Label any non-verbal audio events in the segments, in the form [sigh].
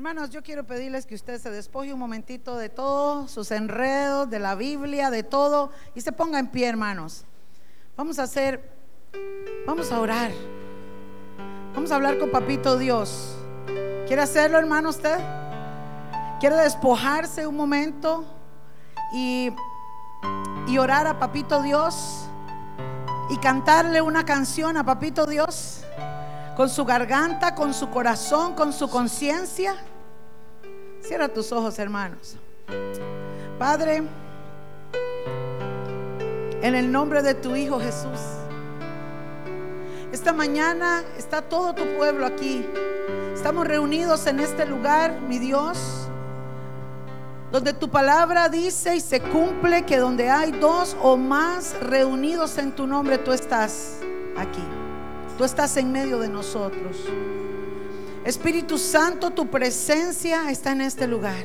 Hermanos, yo quiero pedirles que usted se despoje un momentito de todos sus enredos, de la Biblia, de todo, y se ponga en pie, hermanos. Vamos a hacer, vamos a orar. Vamos a hablar con Papito Dios. ¿Quiere hacerlo, hermano, usted? ¿Quiere despojarse un momento y, y orar a Papito Dios? Y cantarle una canción a Papito Dios con su garganta, con su corazón, con su conciencia. Cierra tus ojos, hermanos. Padre, en el nombre de tu Hijo Jesús, esta mañana está todo tu pueblo aquí. Estamos reunidos en este lugar, mi Dios, donde tu palabra dice y se cumple que donde hay dos o más reunidos en tu nombre, tú estás aquí. Tú estás en medio de nosotros. Espíritu Santo, tu presencia está en este lugar.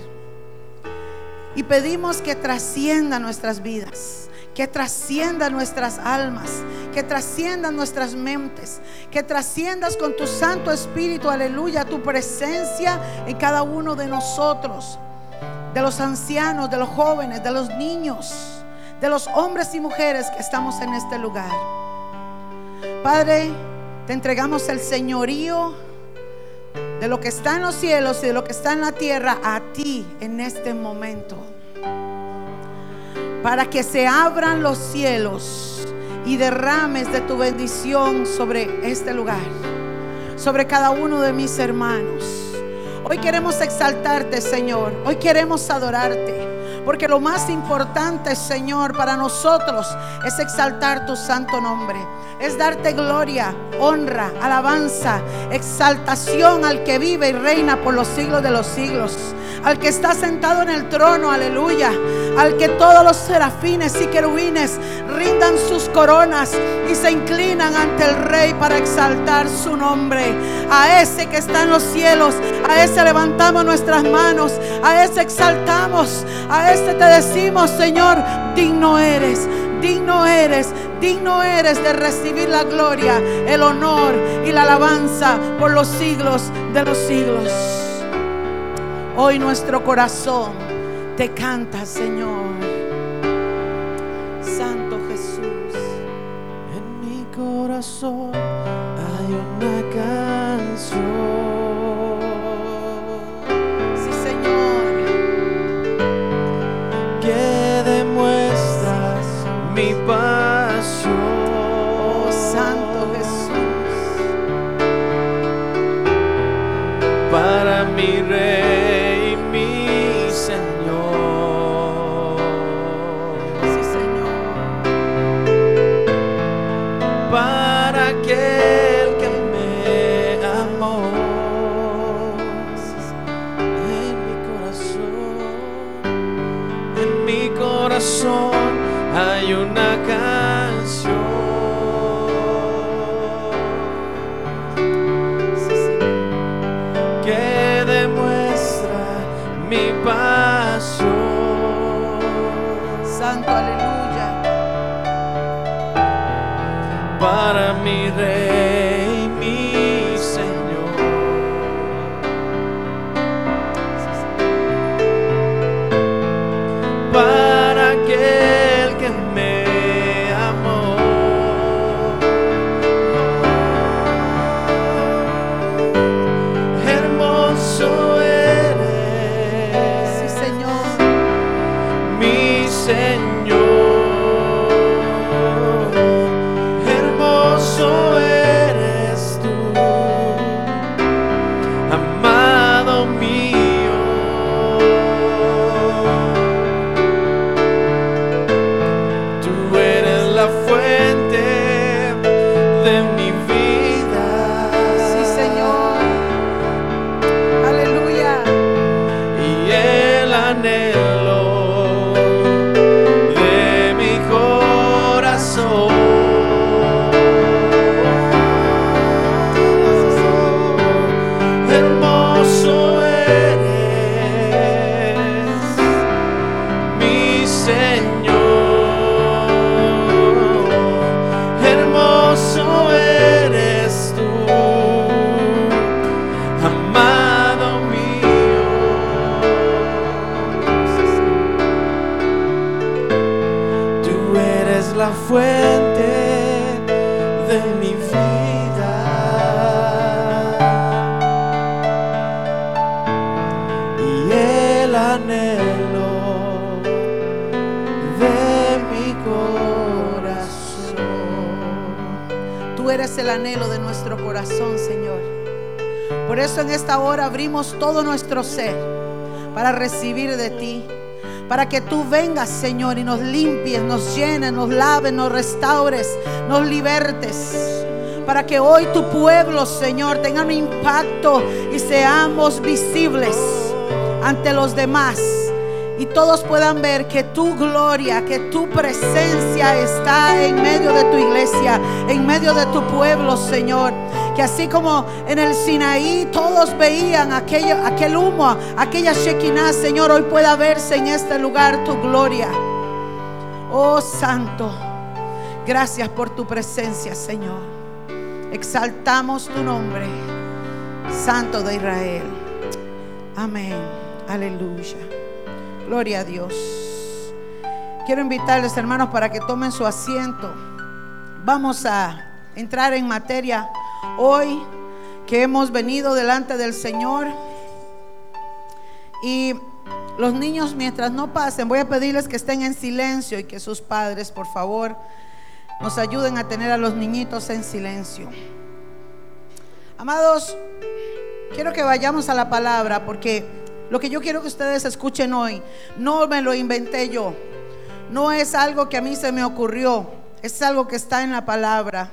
Y pedimos que trascienda nuestras vidas, que trascienda nuestras almas, que trascienda nuestras mentes, que trasciendas con tu Santo Espíritu, aleluya, tu presencia en cada uno de nosotros, de los ancianos, de los jóvenes, de los niños, de los hombres y mujeres que estamos en este lugar. Padre, te entregamos el señorío de lo que está en los cielos y de lo que está en la tierra a ti en este momento. Para que se abran los cielos y derrames de tu bendición sobre este lugar, sobre cada uno de mis hermanos. Hoy queremos exaltarte, Señor. Hoy queremos adorarte. Porque lo más importante, Señor, para nosotros es exaltar tu santo nombre. Es darte gloria, honra, alabanza, exaltación al que vive y reina por los siglos de los siglos. Al que está sentado en el trono, aleluya. Al que todos los serafines y querubines rindan sus coronas y se inclinan ante el rey para exaltar su nombre. A ese que está en los cielos, a ese levantamos nuestras manos, a ese exaltamos, a ese te decimos, Señor, digno eres, digno eres, digno eres de recibir la gloria, el honor y la alabanza por los siglos de los siglos. Hoy nuestro corazón te canta, Señor. Santo Jesús. En mi corazón hay una canción Sí, Señor. que demuestra mi pasión. Oh, Santo Jesús. para mi rey para mi rey, en esta hora abrimos todo nuestro ser para recibir de ti. Para que tú vengas, Señor, y nos limpies, nos llenes, nos laves, nos restaures, nos libertes. Para que hoy tu pueblo, Señor, tenga un impacto y seamos visibles ante los demás. Y todos puedan ver que tu gloria, que tu presencia está en medio de tu iglesia, en medio de tu pueblo, Señor. Que así como en el Sinaí todos veían aquello, aquel humo, aquella Shekinah, Señor, hoy pueda verse en este lugar tu gloria. Oh Santo, gracias por tu presencia, Señor. Exaltamos tu nombre, Santo de Israel. Amén. Aleluya. Gloria a Dios. Quiero invitarles, hermanos, para que tomen su asiento. Vamos a entrar en materia hoy que hemos venido delante del Señor. Y los niños, mientras no pasen, voy a pedirles que estén en silencio y que sus padres, por favor, nos ayuden a tener a los niñitos en silencio. Amados, quiero que vayamos a la palabra porque lo que yo quiero que ustedes escuchen hoy, no me lo inventé yo. No es algo que a mí se me ocurrió. Es algo que está en la palabra.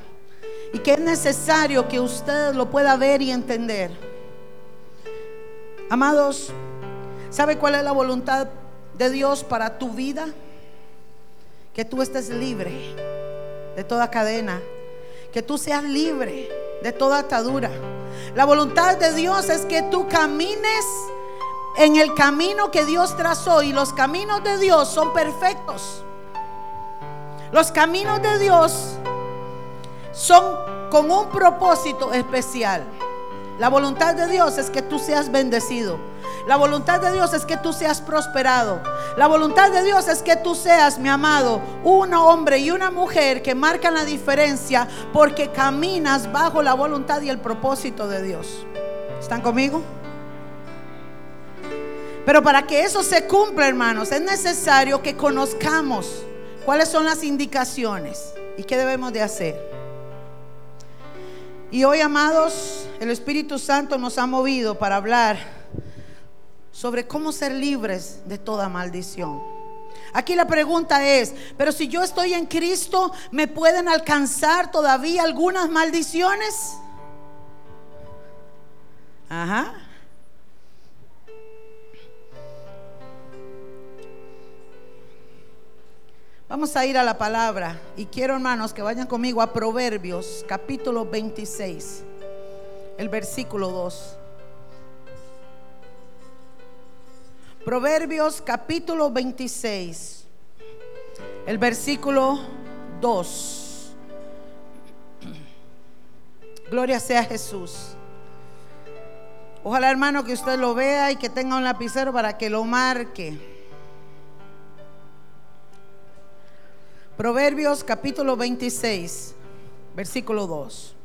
Y que es necesario que usted lo pueda ver y entender. Amados, ¿sabe cuál es la voluntad de Dios para tu vida? Que tú estés libre de toda cadena. Que tú seas libre de toda atadura. La voluntad de Dios es que tú camines en el camino que Dios trazó y los caminos de Dios son perfectos. Los caminos de Dios son con un propósito especial. La voluntad de Dios es que tú seas bendecido. La voluntad de Dios es que tú seas prosperado. La voluntad de Dios es que tú seas, mi amado, un hombre y una mujer que marcan la diferencia porque caminas bajo la voluntad y el propósito de Dios. ¿Están conmigo? Pero para que eso se cumpla, hermanos, es necesario que conozcamos cuáles son las indicaciones y qué debemos de hacer. Y hoy, amados, el Espíritu Santo nos ha movido para hablar sobre cómo ser libres de toda maldición. Aquí la pregunta es, pero si yo estoy en Cristo, ¿me pueden alcanzar todavía algunas maldiciones? Ajá. Vamos a ir a la palabra y quiero hermanos que vayan conmigo a Proverbios capítulo 26, el versículo 2. Proverbios capítulo 26, el versículo 2. Gloria sea Jesús. Ojalá hermano que usted lo vea y que tenga un lapicero para que lo marque. Proverbios capítulo 26, versículo 2.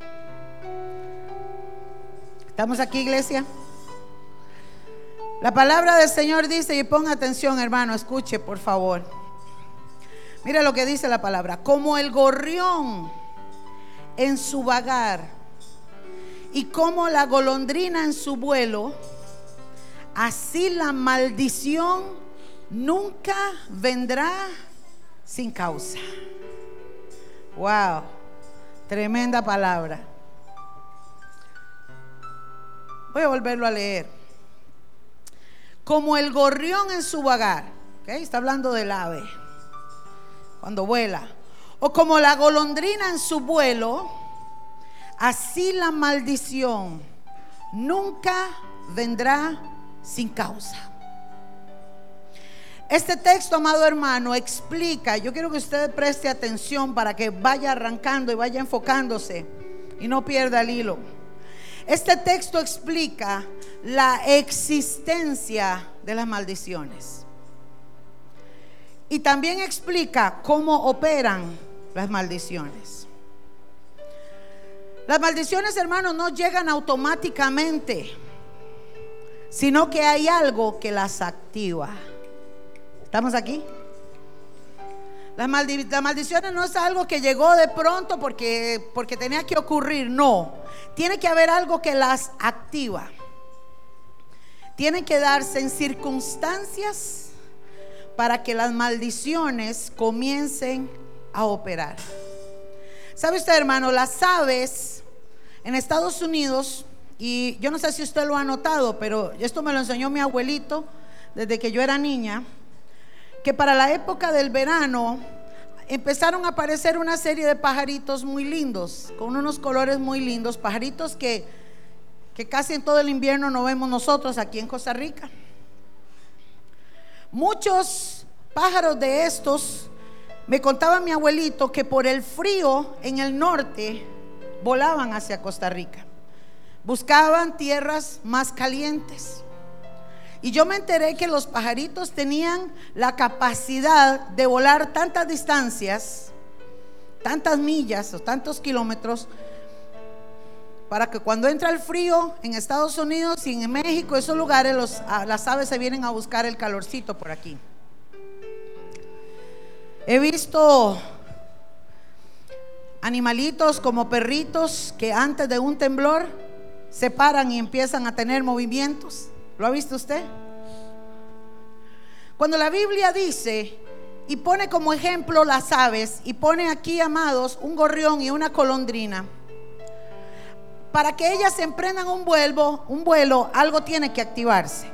¿Estamos aquí, iglesia? La palabra del Señor dice, y ponga atención hermano, escuche por favor. Mira lo que dice la palabra, como el gorrión en su vagar y como la golondrina en su vuelo, así la maldición nunca vendrá sin causa. Wow, tremenda palabra. Voy a volverlo a leer. Como el gorrión en su vagar, está hablando del ave, cuando vuela, o como la golondrina en su vuelo, así la maldición nunca vendrá sin causa. Este texto, amado hermano, explica, yo quiero que usted preste atención para que vaya arrancando y vaya enfocándose y no pierda el hilo. Este texto explica la existencia de las maldiciones. Y también explica cómo operan las maldiciones. Las maldiciones, hermanos, no llegan automáticamente sino que hay algo que las activa. ¿Estamos aquí? Las, maldiciones no es algo que llegó de pronto porque, porque tenía que ocurrir, no. Tiene que haber algo que las activa. Tiene que darse en circunstancias para que las maldiciones comiencen a operar. ¿Sabe usted, hermano? Las aves en Estados Unidos, y yo no sé si usted lo ha notado, pero esto me lo enseñó mi abuelito desde que yo era niña que para la época del verano empezaron a aparecer una serie de pajaritos muy lindos, con unos colores muy lindos, pajaritos que, que casi en todo el invierno no vemos nosotros aquí en Costa Rica. Muchos pájaros de estos, me contaba mi abuelito, que por el frío en el norte volaban hacia Costa Rica, buscaban tierras más calientes. Y yo me enteré que los pajaritos tenían la capacidad de volar tantas distancias, tantas millas o tantos kilómetros, para que cuando entra el frío en Estados Unidos y en México, esos lugares, los, las aves se vienen a buscar el calorcito por aquí. He visto animalitos como perritos que antes de un temblor se paran y empiezan a tener movimientos. ¿Lo ha visto usted? Cuando la Biblia dice y pone como ejemplo las aves y pone aquí, amados, un gorrión y una colondrina, para que ellas emprendan un vuelo, un vuelo, algo tiene que activarse.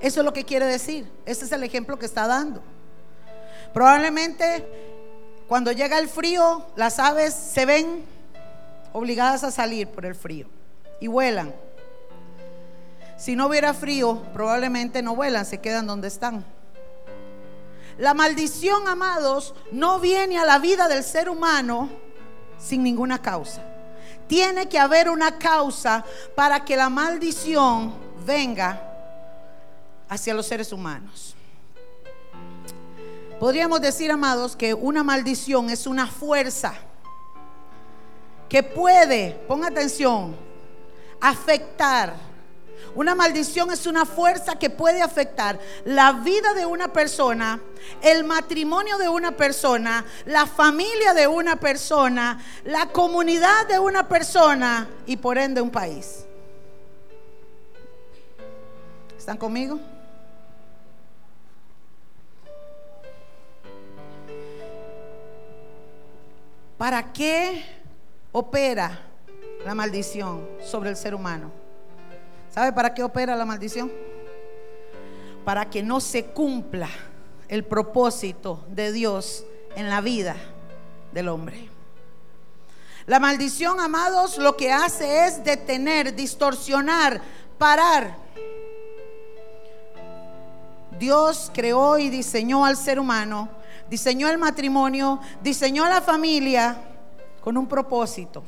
Eso es lo que quiere decir. Ese es el ejemplo que está dando. Probablemente cuando llega el frío, las aves se ven obligadas a salir por el frío y vuelan. Si no hubiera frío, probablemente no vuelan, se quedan donde están. La maldición, amados, no viene a la vida del ser humano sin ninguna causa. Tiene que haber una causa para que la maldición venga hacia los seres humanos. Podríamos decir, amados, que una maldición es una fuerza que puede, ponga atención, afectar una maldición es una fuerza que puede afectar la vida de una persona, el matrimonio de una persona, la familia de una persona, la comunidad de una persona y por ende un país. ¿Están conmigo? ¿Para qué opera la maldición sobre el ser humano? ¿Sabe para qué opera la maldición? Para que no se cumpla el propósito de Dios en la vida del hombre. La maldición, amados, lo que hace es detener, distorsionar, parar. Dios creó y diseñó al ser humano, diseñó el matrimonio, diseñó la familia con un propósito,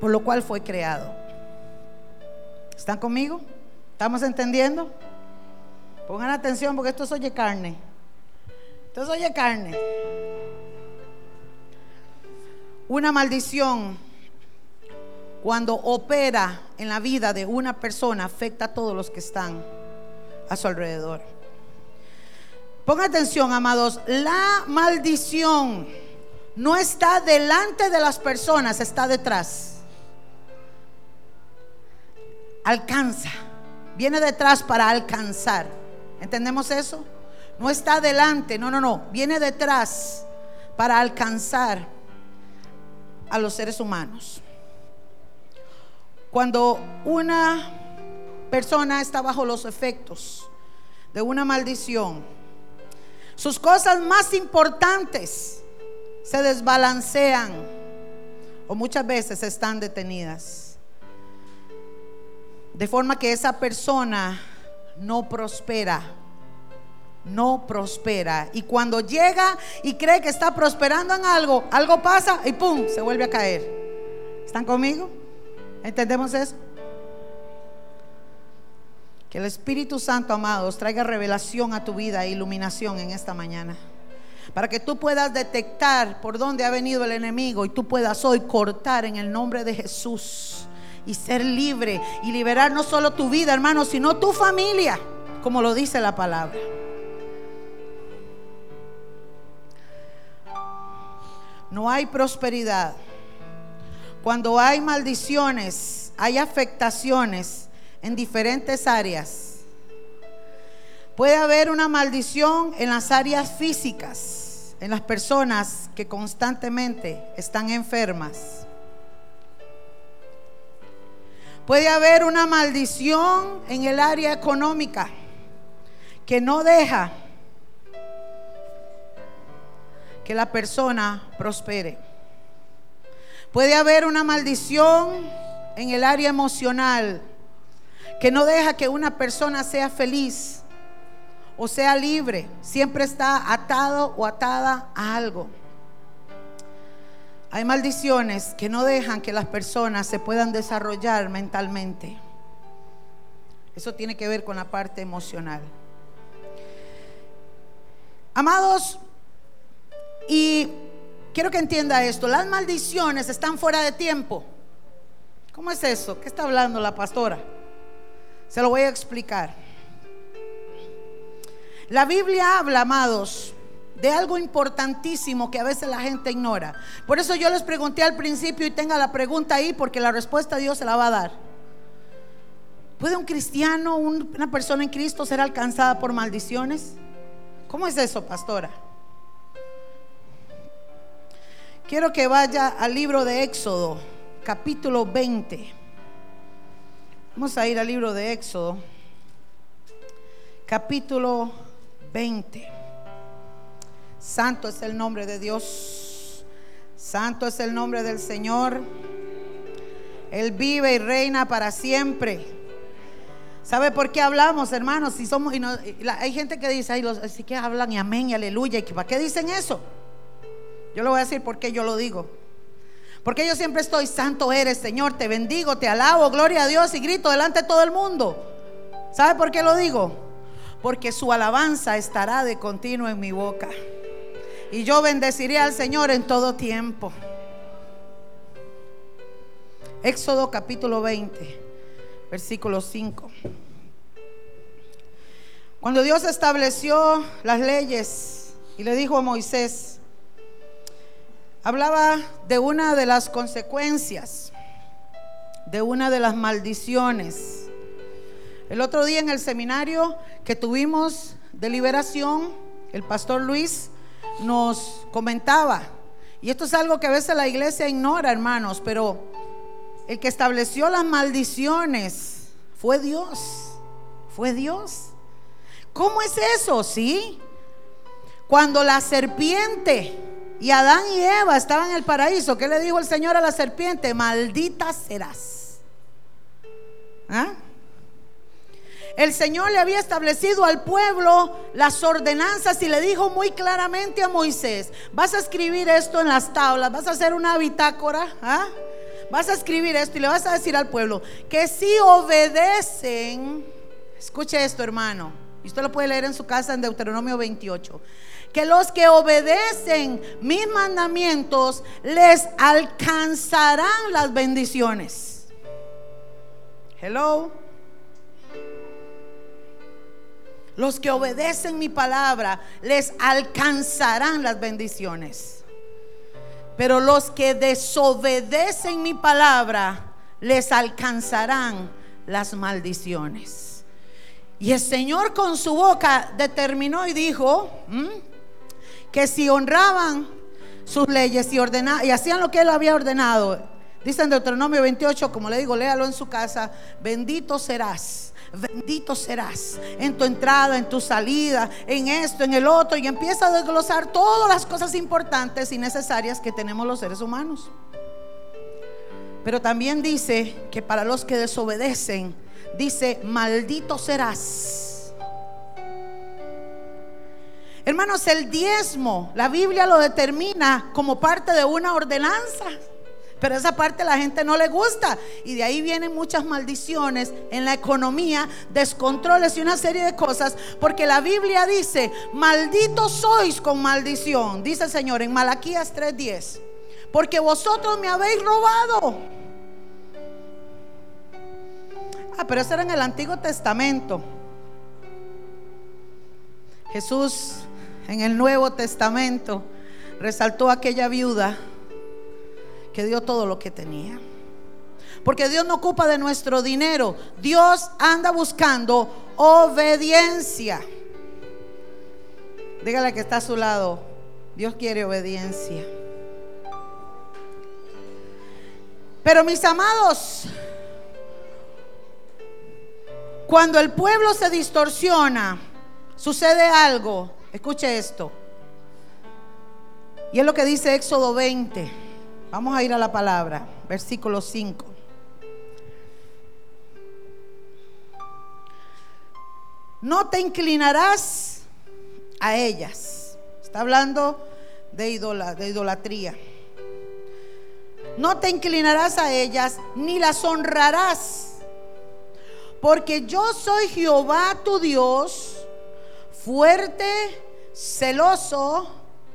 por lo cual fue creado. ¿Están conmigo? ¿Estamos entendiendo? Pongan atención porque esto es oye carne. Esto es oye carne. Una maldición cuando opera en la vida de una persona afecta a todos los que están a su alrededor. Pongan atención, amados, la maldición no está delante de las personas, está detrás alcanza. Viene detrás para alcanzar. ¿Entendemos eso? No está adelante, no, no, no. Viene detrás para alcanzar a los seres humanos. Cuando una persona está bajo los efectos de una maldición, sus cosas más importantes se desbalancean o muchas veces están detenidas. De forma que esa persona no prospera. No prospera. Y cuando llega y cree que está prosperando en algo, algo pasa y ¡pum! Se vuelve a caer. ¿Están conmigo? ¿Entendemos eso? Que el Espíritu Santo, amados, traiga revelación a tu vida e iluminación en esta mañana. Para que tú puedas detectar por dónde ha venido el enemigo y tú puedas hoy cortar en el nombre de Jesús y ser libre y liberar no solo tu vida, hermano, sino tu familia, como lo dice la palabra. No hay prosperidad. Cuando hay maldiciones, hay afectaciones en diferentes áreas. Puede haber una maldición en las áreas físicas, en las personas que constantemente están enfermas. Puede haber una maldición en el área económica que no deja que la persona prospere. Puede haber una maldición en el área emocional que no deja que una persona sea feliz o sea libre. Siempre está atado o atada a algo. Hay maldiciones que no dejan que las personas se puedan desarrollar mentalmente. Eso tiene que ver con la parte emocional. Amados, y quiero que entienda esto, las maldiciones están fuera de tiempo. ¿Cómo es eso? ¿Qué está hablando la pastora? Se lo voy a explicar. La Biblia habla, amados, de algo importantísimo que a veces la gente ignora. Por eso yo les pregunté al principio y tenga la pregunta ahí porque la respuesta Dios se la va a dar. ¿Puede un cristiano, una persona en Cristo ser alcanzada por maldiciones? ¿Cómo es eso, pastora? Quiero que vaya al libro de Éxodo, capítulo 20. Vamos a ir al libro de Éxodo, capítulo 20. Santo es el nombre de Dios. Santo es el nombre del Señor. Él vive y reina para siempre. ¿Sabe por qué hablamos, hermanos? Si somos y hay gente que dice, ay, así que hablan y amén y aleluya. ¿Y para qué dicen eso? Yo le voy a decir por qué yo lo digo. Porque yo siempre estoy, santo eres, Señor, te bendigo, te alabo, gloria a Dios y grito delante de todo el mundo. ¿Sabe por qué lo digo? porque su alabanza estará de continuo en mi boca. Y yo bendeciré al Señor en todo tiempo. Éxodo capítulo 20, versículo 5. Cuando Dios estableció las leyes y le dijo a Moisés, hablaba de una de las consecuencias, de una de las maldiciones el otro día en el seminario que tuvimos de liberación, el pastor Luis nos comentaba, y esto es algo que a veces la iglesia ignora, hermanos, pero el que estableció las maldiciones fue Dios, fue Dios. ¿Cómo es eso? Sí. Cuando la serpiente y Adán y Eva estaban en el paraíso, ¿qué le dijo el Señor a la serpiente? Maldita serás. ¿Ah? El Señor le había establecido al pueblo las ordenanzas y le dijo muy claramente a Moisés, vas a escribir esto en las tablas, vas a hacer una bitácora, ¿ah? vas a escribir esto y le vas a decir al pueblo que si obedecen, escuche esto hermano, y usted lo puede leer en su casa en Deuteronomio 28, que los que obedecen mis mandamientos les alcanzarán las bendiciones. Hello. Los que obedecen mi palabra les alcanzarán las bendiciones. Pero los que desobedecen mi palabra les alcanzarán las maldiciones. Y el Señor con su boca determinó y dijo que si honraban sus leyes y, y hacían lo que él había ordenado, dice en Deuteronomio 28, como le digo, léalo en su casa, bendito serás bendito serás en tu entrada, en tu salida, en esto, en el otro, y empieza a desglosar todas las cosas importantes y necesarias que tenemos los seres humanos. Pero también dice que para los que desobedecen, dice, maldito serás. Hermanos, el diezmo, la Biblia lo determina como parte de una ordenanza. Pero esa parte la gente no le gusta. Y de ahí vienen muchas maldiciones en la economía, descontroles y una serie de cosas. Porque la Biblia dice, malditos sois con maldición. Dice el Señor en Malaquías 3:10. Porque vosotros me habéis robado. Ah, pero eso era en el Antiguo Testamento. Jesús en el Nuevo Testamento resaltó a aquella viuda que dio todo lo que tenía. Porque Dios no ocupa de nuestro dinero. Dios anda buscando obediencia. Dígale que está a su lado. Dios quiere obediencia. Pero mis amados, cuando el pueblo se distorsiona, sucede algo. Escuche esto. Y es lo que dice Éxodo 20. Vamos a ir a la palabra, versículo 5. No te inclinarás a ellas. Está hablando de, idolatría. No te inclinarás a ellas ni las honrarás. Porque yo soy Jehová tu Dios, fuerte, celoso.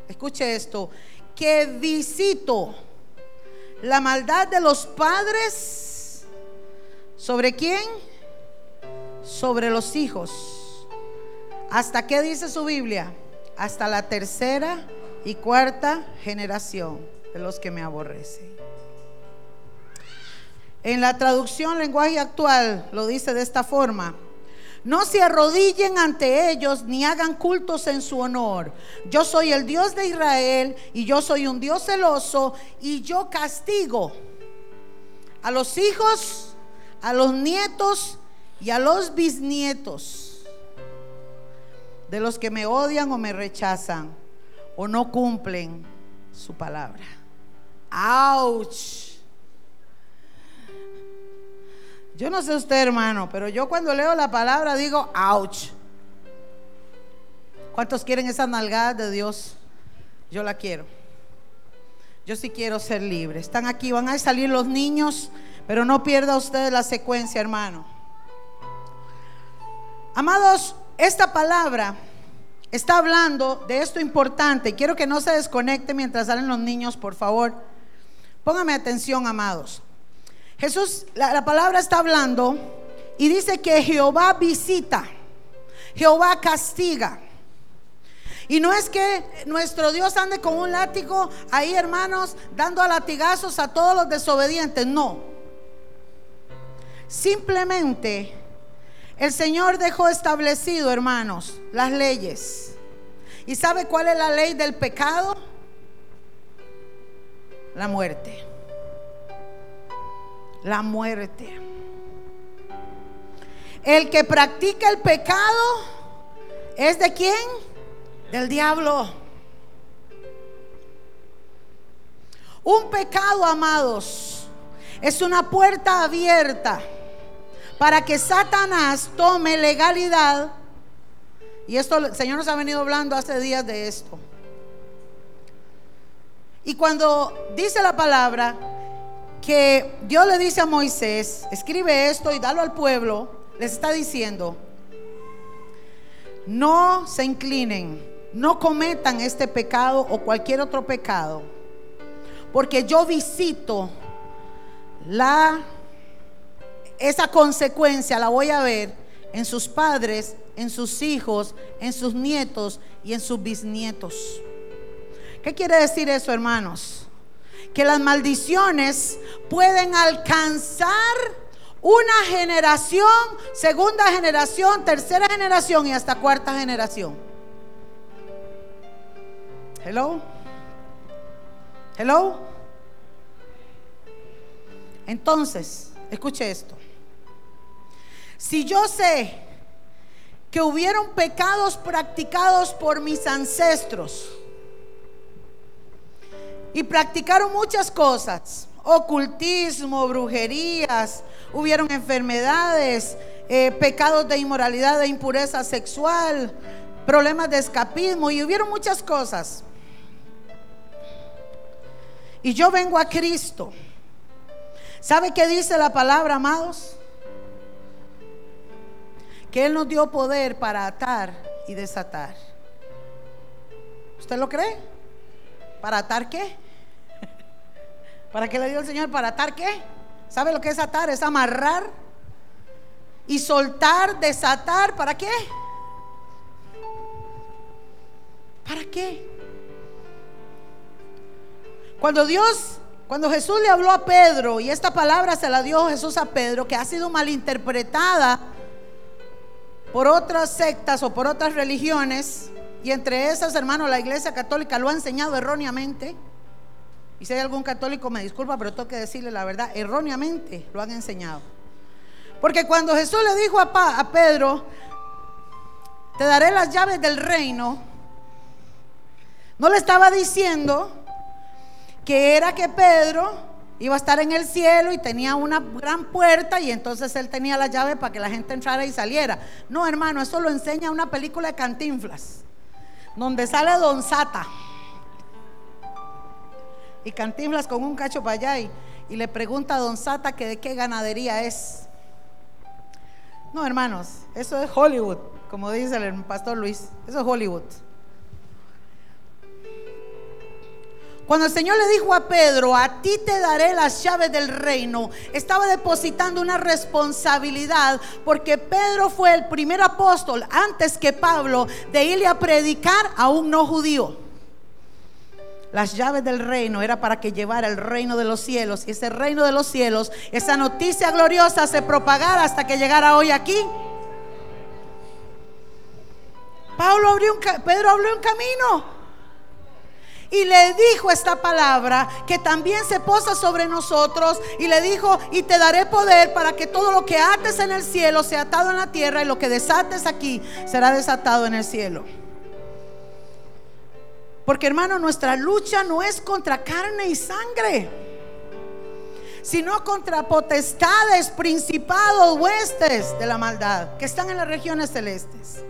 Escuche esto, que visito la maldad de los padres. ¿Sobre quién? Sobre los hijos. ¿Hasta qué dice su Biblia? Hasta la tercera y cuarta generación de los que me aborrecen. En la traducción lenguaje actual lo dice de esta forma. No se arrodillen ante ellos ni hagan cultos en su honor. Yo soy el Dios de Israel y yo soy un Dios celoso y yo castigo a los hijos, a los nietos y a los bisnietos de los que me odian o me rechazan o no cumplen su palabra. ¡Auch! Yo no sé usted, hermano, pero yo cuando leo la palabra digo, ouch. ¿Cuántos quieren esa nalgada de Dios? Yo la quiero. Yo sí quiero ser libre. Están aquí, van a salir los niños, pero no pierda usted la secuencia, hermano. Amados, esta palabra está hablando de esto importante. Quiero que no se desconecte mientras salen los niños, por favor. Póngame atención, amados. Jesús, la, palabra está hablando y dice que Jehová visita, Jehová castiga. Y no es que nuestro Dios ande con un látigo ahí, hermanos, dando a latigazos a todos los desobedientes. No. Simplemente el Señor dejó establecido, hermanos, las leyes. ¿Y sabe cuál es la ley del pecado? La muerte la muerte. El que practica el pecado es de quién? Del diablo. Un pecado, amados, es una puerta abierta para que Satanás tome legalidad. Y esto el Señor nos ha venido hablando hace días de esto. Y cuando dice la palabra que Dios le dice a Moisés, escribe esto y dalo al pueblo, les está diciendo, no se inclinen, no cometan este pecado o cualquier otro pecado, porque yo visito la esa consecuencia la voy a ver en sus padres, en sus hijos, en sus nietos y en sus bisnietos. ¿Qué quiere decir eso, hermanos? Que las maldiciones pueden alcanzar una generación, segunda generación, tercera generación y hasta cuarta generación. Hello. Hello. Entonces, escuche esto. Si yo sé que hubieron pecados practicados por mis ancestros, y practicaron muchas cosas, ocultismo, brujerías, hubieron enfermedades, eh, pecados de inmoralidad, de impureza sexual, problemas de escapismo y hubieron muchas cosas. Y yo vengo a Cristo. ¿Sabe qué dice la palabra, amados? Que Él nos dio poder para atar y desatar. ¿Usted lo cree? ¿Para atar qué? ¿Para qué le dio el Señor? ¿Para atar qué? ¿Sabe lo que es atar? Es amarrar. y soltar, desatar, ¿para qué? ¿Para qué? Cuando Dios, cuando Jesús le habló a Pedro y esta palabra se la dio Jesús a Pedro, que ha sido malinterpretada por otras sectas o por otras religiones, y entre esas, hermanos, la Iglesia Católica lo ha enseñado erróneamente. Y si hay algún católico, me disculpa, pero tengo que decirle la verdad, erróneamente lo han enseñado. Porque cuando Jesús le dijo a, Pedro, te daré las llaves del reino, no le estaba diciendo que era que Pedro iba a estar en el cielo y tenía una gran puerta y entonces él tenía la llave para que la gente entrara y saliera. No, hermano, eso lo enseña una película de Cantinflas, donde sale Don Sata. Y Cantinflas con un cacho para allá y, y le pregunta a Don Sata que de qué ganadería es. No, hermanos, eso es Hollywood, como dice el pastor Luis, eso es Hollywood. Cuando el Señor le dijo a Pedro, a ti te daré las llaves del reino, estaba depositando una responsabilidad porque Pedro fue el primer apóstol antes que Pablo de irle a predicar a un no judío. Las llaves del reino era para que llevara el reino de los cielos y ese reino de los cielos, esa noticia gloriosa se propagara hasta que llegara hoy aquí. Pedro abrió un camino y le dijo esta palabra que también se posa sobre nosotros y le dijo, y te daré poder para que todo lo que ates en el cielo sea atado en la tierra y lo que desates aquí será desatado en el cielo. Porque hermano, nuestra lucha no es contra carne y sangre, sino contra potestades, principados, huestes de la maldad que están en las regiones celestes.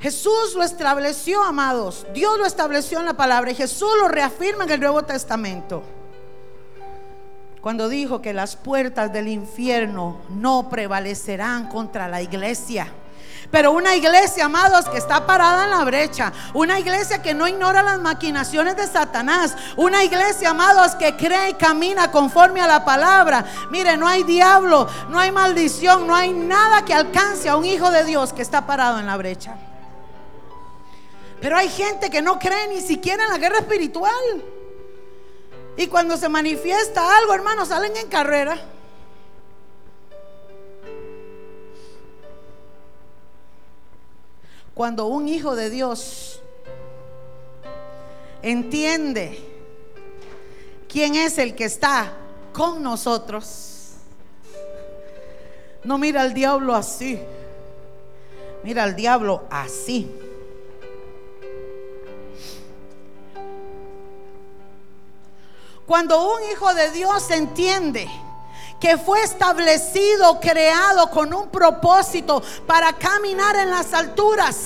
Jesús lo estableció, amados. Dios lo estableció en la palabra y Jesús lo reafirma en el Nuevo Testamento. Cuando dijo que las puertas del infierno no prevalecerán contra la iglesia. Pero una iglesia, amados, que está parada en la brecha. Una iglesia que no ignora las maquinaciones de Satanás. Una iglesia, amados, que cree y camina conforme a la palabra. Mire, no hay diablo, no hay maldición, no hay nada que alcance a un hijo de Dios que está parado en la brecha. Pero hay gente que no cree ni siquiera en la guerra espiritual. Y cuando se manifiesta algo, hermanos, salen en carrera. Cuando un hijo de Dios entiende quién es el que está con nosotros, no mira al diablo así, mira al diablo así. Cuando un hijo de Dios entiende que fue establecido, creado con un propósito para caminar en las alturas.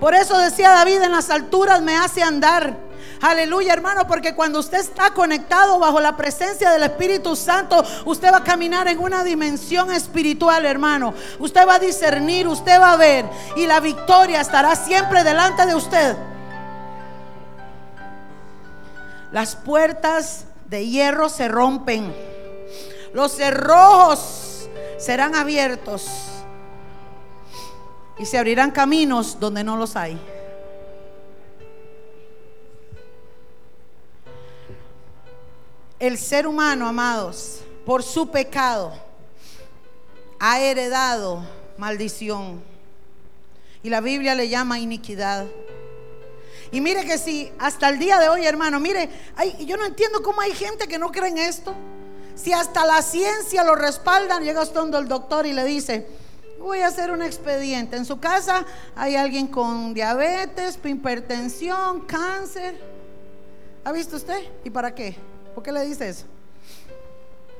Por eso decía David, en las alturas me hace andar. Aleluya, hermano, porque cuando usted está conectado bajo la presencia del Espíritu Santo, usted va a caminar en una dimensión espiritual, hermano. Usted va a discernir, usted va a ver y la victoria estará siempre delante de usted. Las puertas de hierro se rompen. Los cerrojos serán abiertos. Y se abrirán caminos donde no los hay. El ser humano, amados, por su pecado, ha heredado maldición. Y la Biblia le llama iniquidad. Y mire que si hasta el día de hoy, hermano, mire, yo no entiendo cómo hay gente que no cree en esto. Si hasta la ciencia lo respaldan, llega usted donde el doctor y le dice, voy a hacer un expediente. En su casa hay alguien con diabetes, hipertensión, cáncer. ¿Ha visto usted? ¿Y para qué? ¿Por qué le dice eso?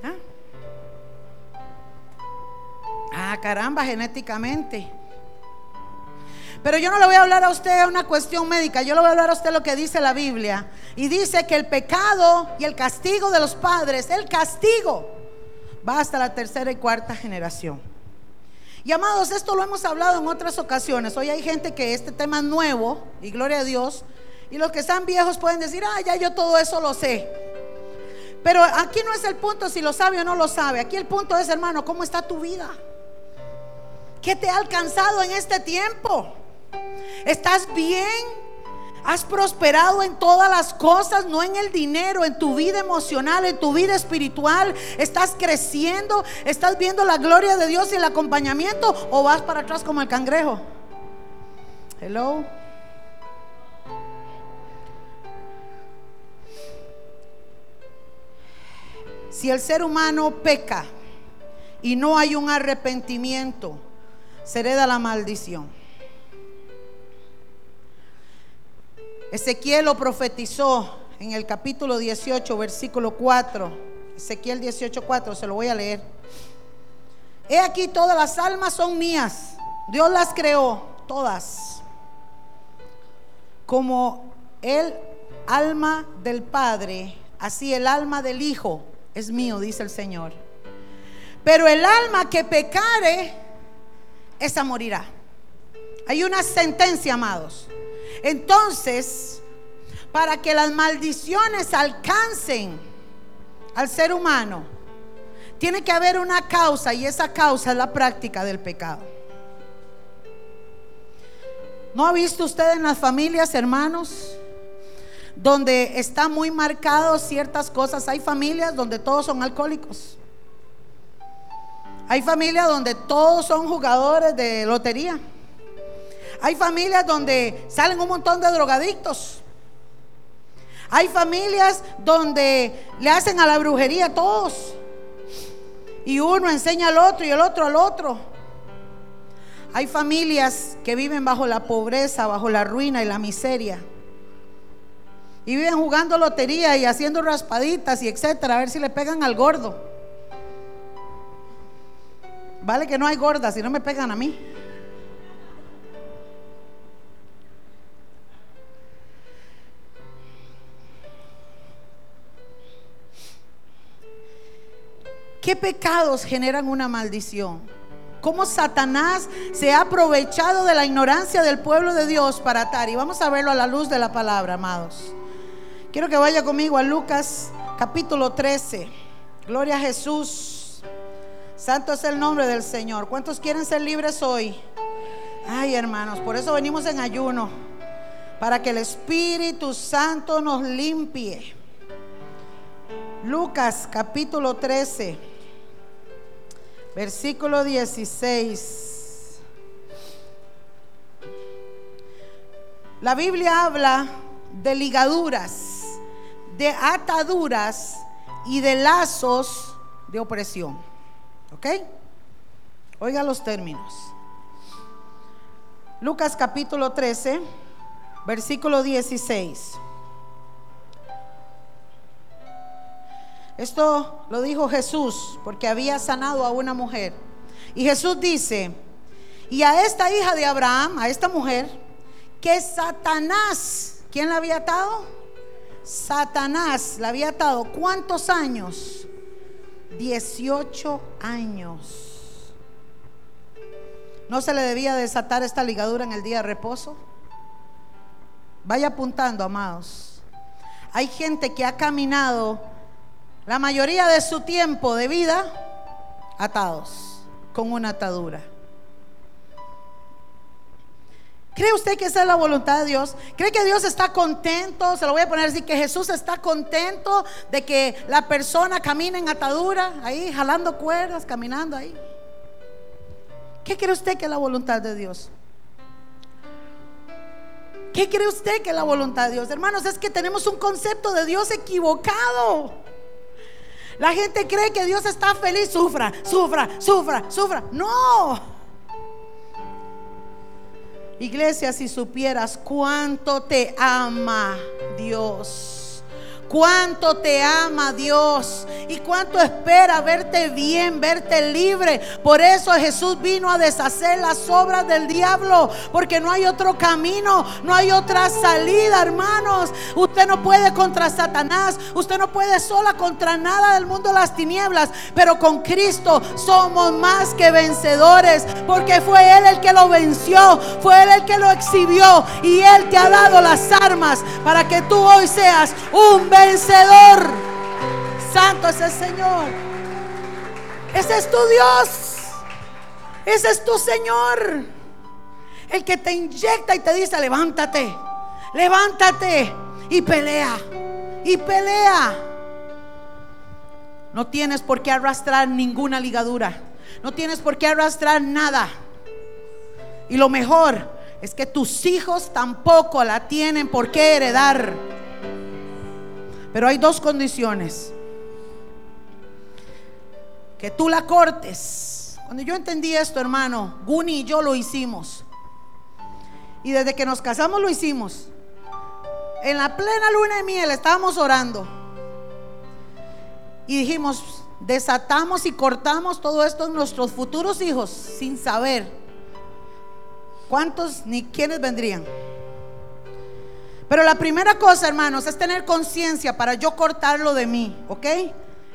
¿Ah? ah, caramba, genéticamente. Pero yo no le voy a hablar a usted una cuestión médica, yo le voy a hablar a usted lo que dice la Biblia. Y dice que el pecado y el castigo de los padres, el castigo, va hasta la tercera y cuarta generación. Y amados, esto lo hemos hablado en otras ocasiones. Hoy hay gente que este tema es nuevo, y gloria a Dios. Y los que están viejos pueden decir, ah, ya yo todo eso lo sé. Pero aquí no es el punto si lo sabe o no lo sabe. Aquí el punto es, hermano, ¿cómo está tu vida? ¿Qué te ha alcanzado en este tiempo? ¿Estás bien? Has prosperado en todas las cosas, no en el dinero, en tu vida emocional, en tu vida espiritual. Estás creciendo, estás viendo la gloria de Dios y el acompañamiento o vas para atrás como el cangrejo. Hello. Si el ser humano peca y no hay un arrepentimiento, se hereda la maldición. Ezequiel lo profetizó en el capítulo 18, versículo 4. Ezequiel 18, 4, se lo voy a leer. He aquí todas las almas son mías. Dios las creó, todas. Como el alma del Padre, así el alma del Hijo es mío, dice el Señor. Pero el alma que pecare, esa morirá. Hay una sentencia, amados. Entonces, para que las maldiciones alcancen al ser humano, tiene que haber una causa y esa causa es la práctica del pecado. ¿No ha visto usted en las familias, hermanos, donde está muy marcado ciertas cosas? Hay familias donde todos son alcohólicos. Hay familias donde todos son jugadores de lotería. Hay familias donde salen un montón de drogadictos. Hay familias donde le hacen a la brujería a todos. Y uno enseña al otro y el otro al otro. Hay familias que viven bajo la pobreza, bajo la ruina y la miseria. Y viven jugando lotería y haciendo raspaditas y etcétera, a ver si le pegan al gordo. Vale que no hay gordas si no me pegan a mí. ¿Qué pecados generan una maldición? ¿Cómo Satanás se ha aprovechado de la ignorancia del pueblo de Dios para atar? Y vamos a verlo a la luz de la palabra, amados. Quiero que vaya conmigo a Lucas capítulo 13. Gloria a Jesús. Santo es el nombre del Señor. ¿Cuántos quieren ser libres hoy? Ay, hermanos, por eso venimos en ayuno. Para que el Espíritu Santo nos limpie. Lucas capítulo 13 versículo 16. La Biblia habla de ligaduras, de ataduras y de lazos de opresión. ¿Ok? Oiga los términos. Lucas capítulo 13, versículo 16. Esto lo dijo Jesús porque había sanado a una mujer. Y Jesús dice, y a esta hija de Abraham, a esta mujer, que Satanás, ¿quién la había atado? Satanás la había atado. ¿Cuántos años? 18 años. ¿No se le debía desatar esta ligadura en el día de reposo? Vaya apuntando, amados. Hay gente que ha caminado la mayoría de su tiempo de vida atados con una atadura. ¿Cree usted que esa es la voluntad de Dios? ¿Cree que Dios está contento? Se lo voy a poner así, que Jesús está contento de que la persona camine en atadura, ahí jalando cuerdas, caminando ahí. ¿Qué cree usted que es la voluntad de Dios? ¿Qué cree usted que es la voluntad de Dios? Hermanos, es que tenemos un concepto de Dios equivocado. La gente cree que Dios está feliz, sufra, sufra, sufra, sufra. No. Iglesia, si supieras cuánto te ama Dios cuánto te ama Dios y cuánto espera verte bien, verte libre. Por eso Jesús vino a deshacer las obras del diablo, porque no hay otro camino, no hay otra salida, hermanos. Usted no puede contra Satanás, usted no puede sola contra nada del mundo las tinieblas, pero con Cristo somos más que vencedores, porque fue Él el que lo venció, fue Él el que lo exhibió y Él te ha dado las armas para que tú hoy seas un vencedor. Santo es el Señor. Ese es tu Dios. Ese es tu Señor. El que te inyecta y te dice, levántate, levántate y pelea. Y pelea. No tienes por qué arrastrar ninguna ligadura. No tienes por qué arrastrar nada. Y lo mejor es que tus hijos tampoco la tienen por qué heredar. Pero hay dos condiciones. Que tú la cortes. Cuando yo entendí esto, hermano, Guni y yo lo hicimos. Y desde que nos casamos lo hicimos. En la plena luna de miel estábamos orando. Y dijimos, desatamos y cortamos todo esto en nuestros futuros hijos sin saber cuántos ni quiénes vendrían. Pero la primera cosa, hermanos, es tener conciencia para yo cortarlo de mí, ¿ok?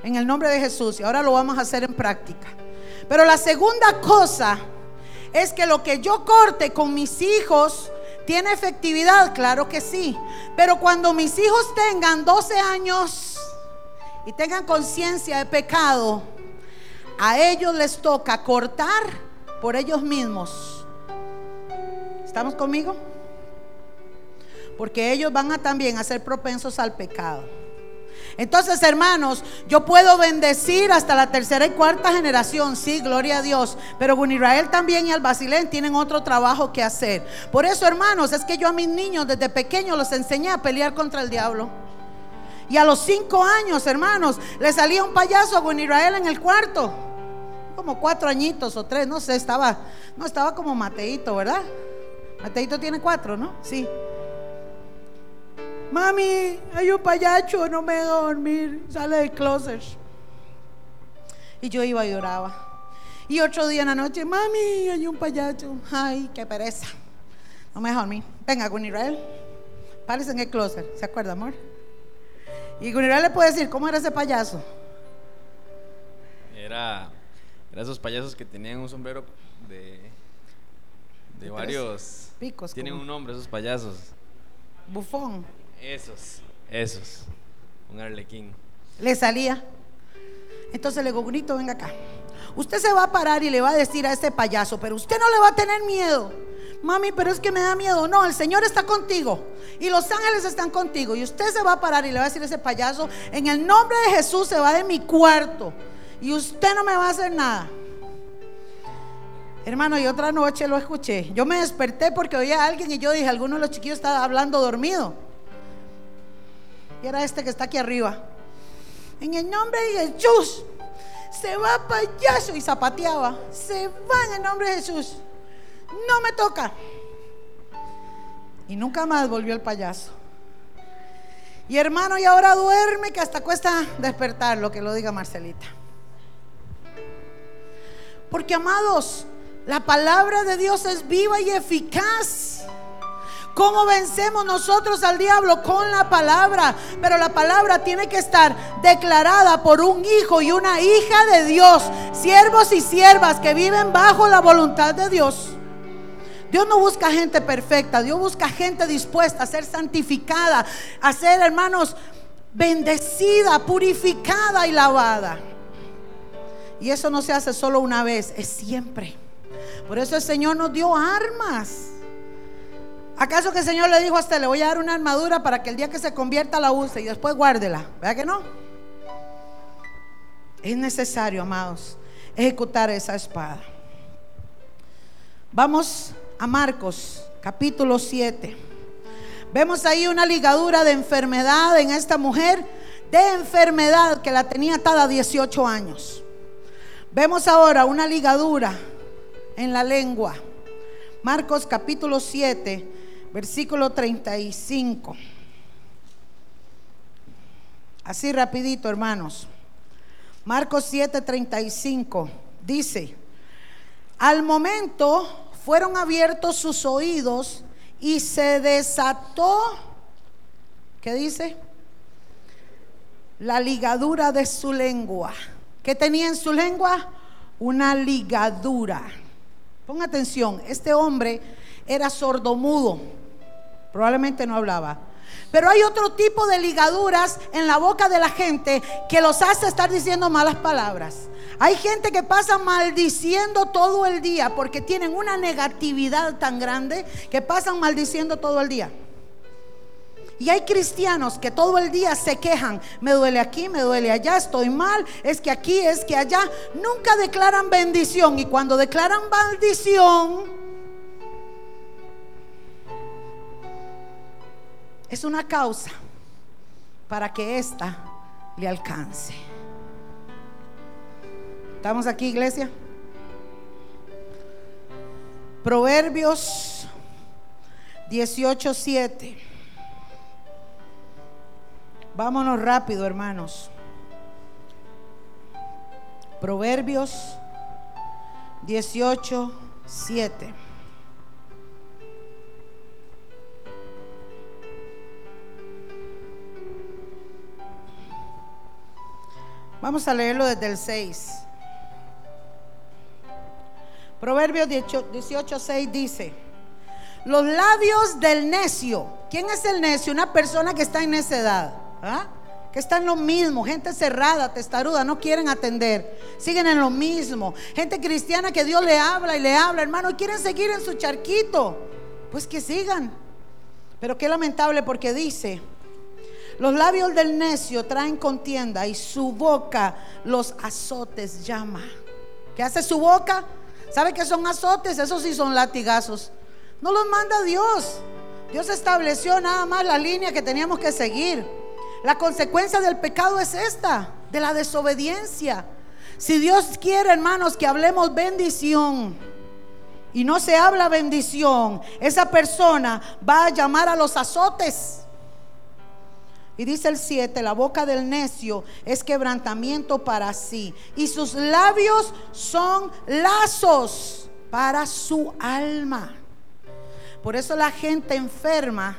En el nombre de Jesús. Y ahora lo vamos a hacer en práctica. Pero la segunda cosa es que lo que yo corte con mis hijos tiene efectividad, claro que sí. Pero cuando mis hijos tengan 12 años y tengan conciencia de pecado, a ellos les toca cortar por ellos mismos. ¿Estamos conmigo? Porque ellos van a también a ser propensos al pecado. Entonces, hermanos, yo puedo bendecir hasta la tercera y cuarta generación, sí, gloria a Dios. Pero con Israel también y al Basilén tienen otro trabajo que hacer. Por eso, hermanos, es que yo a mis niños desde pequeños los enseñé a pelear contra el diablo. Y a los cinco años, hermanos, le salía un payaso con Israel en el cuarto. Como cuatro añitos o tres, no sé, estaba, no estaba como Mateito, ¿verdad? Mateito tiene cuatro, ¿no? Sí. Mami, hay un payacho, no me dejo dormir, sale del closet. Y yo iba y lloraba. Y otro día en la noche, mami, hay un payacho. Ay, qué pereza. No me dejo dormir. Venga, con Israel. Párese en el closet. ¿Se acuerda, amor? Y Gunirá le puede decir, ¿cómo era ese payaso? Era, era esos payasos que tenían un sombrero de, de varios picos. Tienen un nombre esos payasos. Bufón. Esos, esos. Un arlequín. Le salía. Entonces le digo, venga acá. Usted se va a parar y le va a decir a ese payaso, pero usted no le va a tener miedo. Mami, pero es que me da miedo. No, el Señor está contigo. Y los ángeles están contigo. Y usted se va a parar y le va a decir a ese payaso, en el nombre de Jesús se va de mi cuarto. Y usted no me va a hacer nada. Hermano, y otra noche lo escuché. Yo me desperté porque oía a alguien y yo dije, alguno de los chiquillos estaba hablando dormido. Y era este que está aquí arriba. En el nombre de Jesús, se va payaso y zapateaba. Se va en el nombre de Jesús no me toca. Y nunca más volvió el payaso. Y hermano, y ahora duerme que hasta cuesta despertar, lo que lo diga Marcelita. Porque amados, la palabra de Dios es viva y eficaz. ¿Cómo vencemos nosotros al diablo? Con la palabra. Pero la palabra tiene que estar declarada por un hijo y una hija de Dios. Siervos y siervas que viven bajo la voluntad de Dios. Dios no busca gente perfecta, Dios busca gente dispuesta a ser santificada, a ser, hermanos, bendecida, purificada y lavada. Y eso no se hace solo una vez, es siempre. Por eso el Señor nos dio armas. ¿Acaso que el Señor le dijo a usted, le voy a dar una armadura para que el día que se convierta la use y después guárdela? ¿Verdad que no? Es necesario, amados, ejecutar esa espada. Vamos a Marcos capítulo 7. Vemos ahí una ligadura de enfermedad en esta mujer, de enfermedad que la tenía atada 18 años. Vemos ahora una ligadura en la lengua. Marcos capítulo 7, versículo 35. Así rapidito, hermanos. Marcos 7, 35 dice, al momento fueron abiertos sus oídos y se desató, ¿qué dice? La ligadura de su lengua. ¿Qué tenía en su lengua? Una ligadura. Ponga atención, este hombre era sordomudo, probablemente no hablaba, Pero hay otro tipo de ligaduras en la boca de la gente que los hace estar diciendo malas palabras. Hay gente que pasa maldiciendo todo el día porque tienen una negatividad tan grande que pasan maldiciendo todo el día. Y hay cristianos que todo el día se quejan, me duele aquí, me duele allá, estoy mal, es que aquí, es que allá. Nunca declaran bendición y cuando declaran maldición, es una causa para que ésta le alcance. ¿Estamos aquí, iglesia? Proverbios 18:7. Vámonos rápido, hermanos. Proverbios 18:7. Vamos a leerlo desde el 6. Proverbios 18:6 dice, los labios del necio. ¿Quién es el necio? Una persona que está en necedad. ¿ah? Que está en lo mismo. Gente cerrada, testaruda, no quieren atender. Siguen en lo mismo. Gente cristiana que Dios le habla y le habla, hermano, quieren seguir en su charquito. Pues que sigan. Pero qué lamentable porque dice, los labios del necio traen contienda y su boca los azotes llama. ¿Qué hace su boca? ¿Sabe que son azotes? Esos sí son latigazos. No los manda Dios. Dios estableció nada más la línea que teníamos que seguir. La consecuencia del pecado es esta, de la desobediencia. Si Dios quiere, hermanos, que hablemos bendición y no se habla bendición, esa persona va a llamar a los azotes. Y dice el 7, la boca del necio es quebrantamiento para sí. Y sus labios son lazos para su alma. Por eso la gente enferma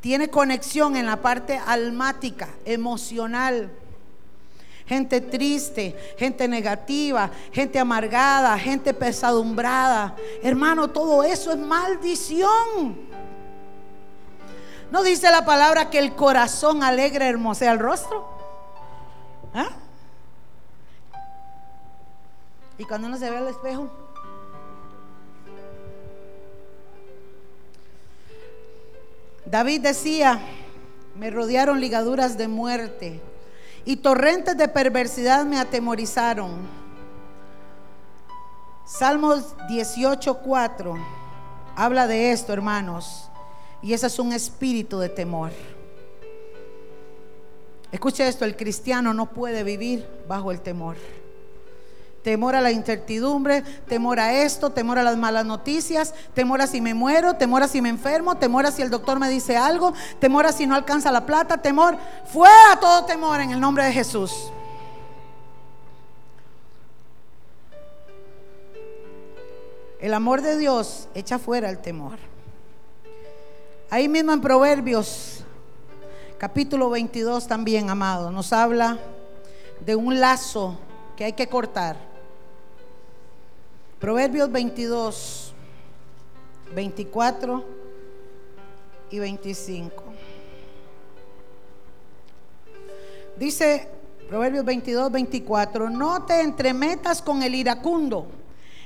tiene conexión en la parte almática, emocional. Gente triste, gente negativa, gente amargada, gente pesadumbrada. Hermano, todo eso es maldición. ¿No dice la palabra que el corazón alegre hermosea el rostro? ¿Ah? Y cuando uno se ve al espejo, David decía, me rodearon ligaduras de muerte y torrentes de perversidad me atemorizaron. Salmos 18:4 habla de esto, hermanos. Y ese es un espíritu de temor. Escuche esto, el cristiano no puede vivir bajo el temor. Temor a la incertidumbre, temor a esto, temor a las malas noticias, temor a si me muero, temor a si me enfermo, temor a si el doctor me dice algo, temor a si no alcanza la plata, temor, fuera todo temor en el nombre de Jesús. El amor de Dios echa fuera el temor. Ahí mismo en Proverbios, capítulo 22 también, amado, nos habla de un lazo que hay que cortar. Proverbios 22, 24 y 25. Dice Proverbios 22, 24, no te entremetas con el iracundo,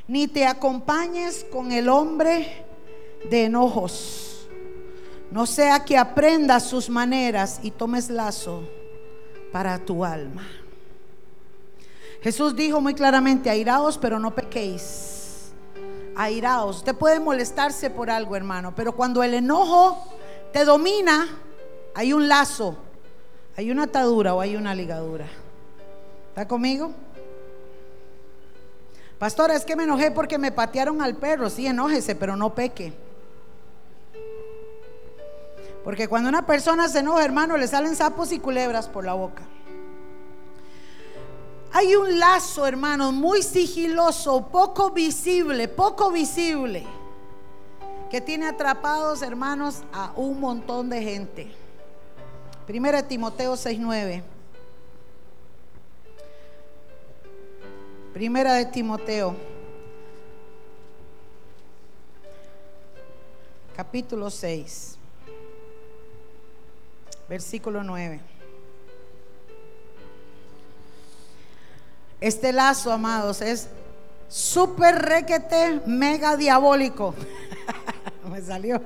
ni te acompañes con el hombre de enojos no sea que aprendas sus maneras y tomes lazo para tu alma. Jesús dijo muy claramente, airaos, pero no pequéis. Airaos. Usted puede molestarse por algo, hermano, pero cuando el enojo te domina, hay un lazo, hay una atadura o hay una ligadura. ¿Está conmigo? Pastora, es que me enojé porque me patearon al perro. Sí, enójese, pero no peque. Porque cuando una persona se enoja, hermano, le salen sapos y culebras por la boca. Hay un lazo, hermano, muy sigiloso, poco visible, poco visible, que tiene atrapados, hermanos, a un montón de gente. Primera de Timoteo 6:9. Primera de Timoteo. Capítulo 6. Versículo 9. Este lazo, amados, es súper requete mega diabólico. [laughs] Me salió.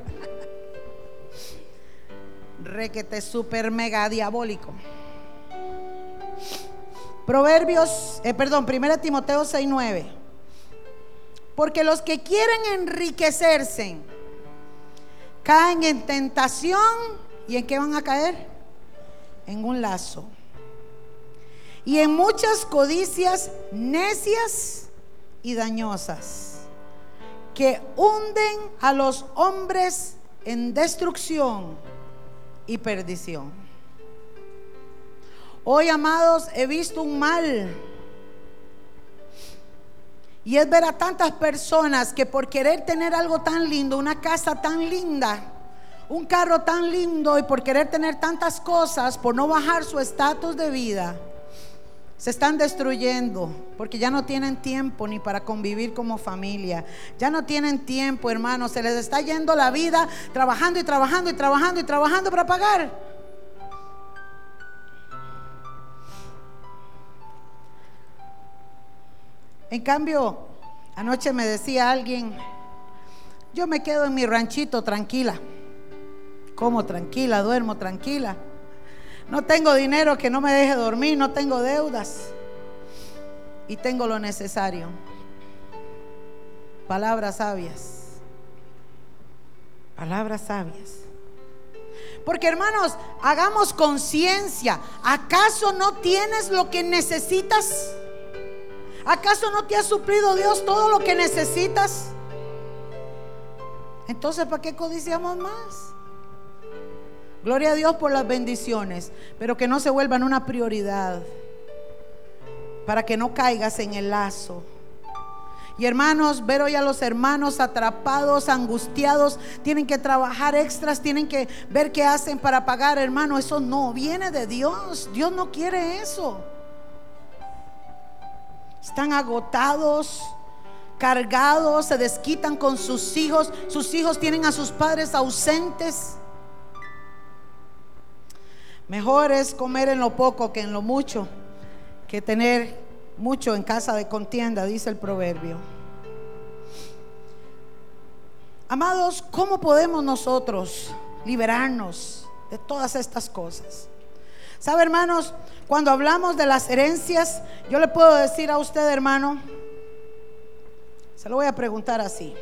Requete super mega diabólico. Proverbios, eh, perdón, 1 Timoteo 6:9. Porque los que quieren enriquecerse caen en tentación y en qué van a caer? En un lazo. Y en muchas codicias necias y dañosas que hunden a los hombres en destrucción y perdición. Hoy, amados, he visto un mal. Y es ver a tantas personas que por querer tener algo tan lindo, una casa tan linda, un carro tan lindo y por querer tener tantas cosas, por no bajar su estatus de vida, se están destruyendo porque ya no tienen tiempo ni para convivir como familia. Ya no tienen tiempo, hermanos. Se les está yendo la vida trabajando y trabajando y trabajando y trabajando para pagar. En cambio, anoche me decía alguien, yo me quedo en mi ranchito tranquila, como tranquila, duermo tranquila. No tengo dinero que no me deje dormir, no tengo deudas y tengo lo necesario. Palabras sabias. Palabras sabias. Porque hermanos, hagamos conciencia. ¿Acaso no tienes lo que necesitas? ¿Acaso no te ha suplido Dios todo lo que necesitas? Entonces, ¿para qué codiciamos más? Gloria a Dios por las bendiciones, pero que no se vuelvan una prioridad para que no caigas en el lazo. Y hermanos, ver hoy a los hermanos atrapados, angustiados, tienen que trabajar extras, tienen que ver qué hacen para pagar, hermano. Eso no viene de Dios. Dios no quiere eso están agotados, cargados, se desquitan con sus hijos, sus hijos tienen a sus padres ausentes. Mejor es comer en lo poco que en lo mucho, que tener mucho en casa de contienda, dice el proverbio. Amados, ¿cómo podemos nosotros liberarnos de todas estas cosas? ¿Sabe, hermanos? Cuando hablamos de las herencias, yo le puedo decir a usted, hermano, se lo voy a preguntar así.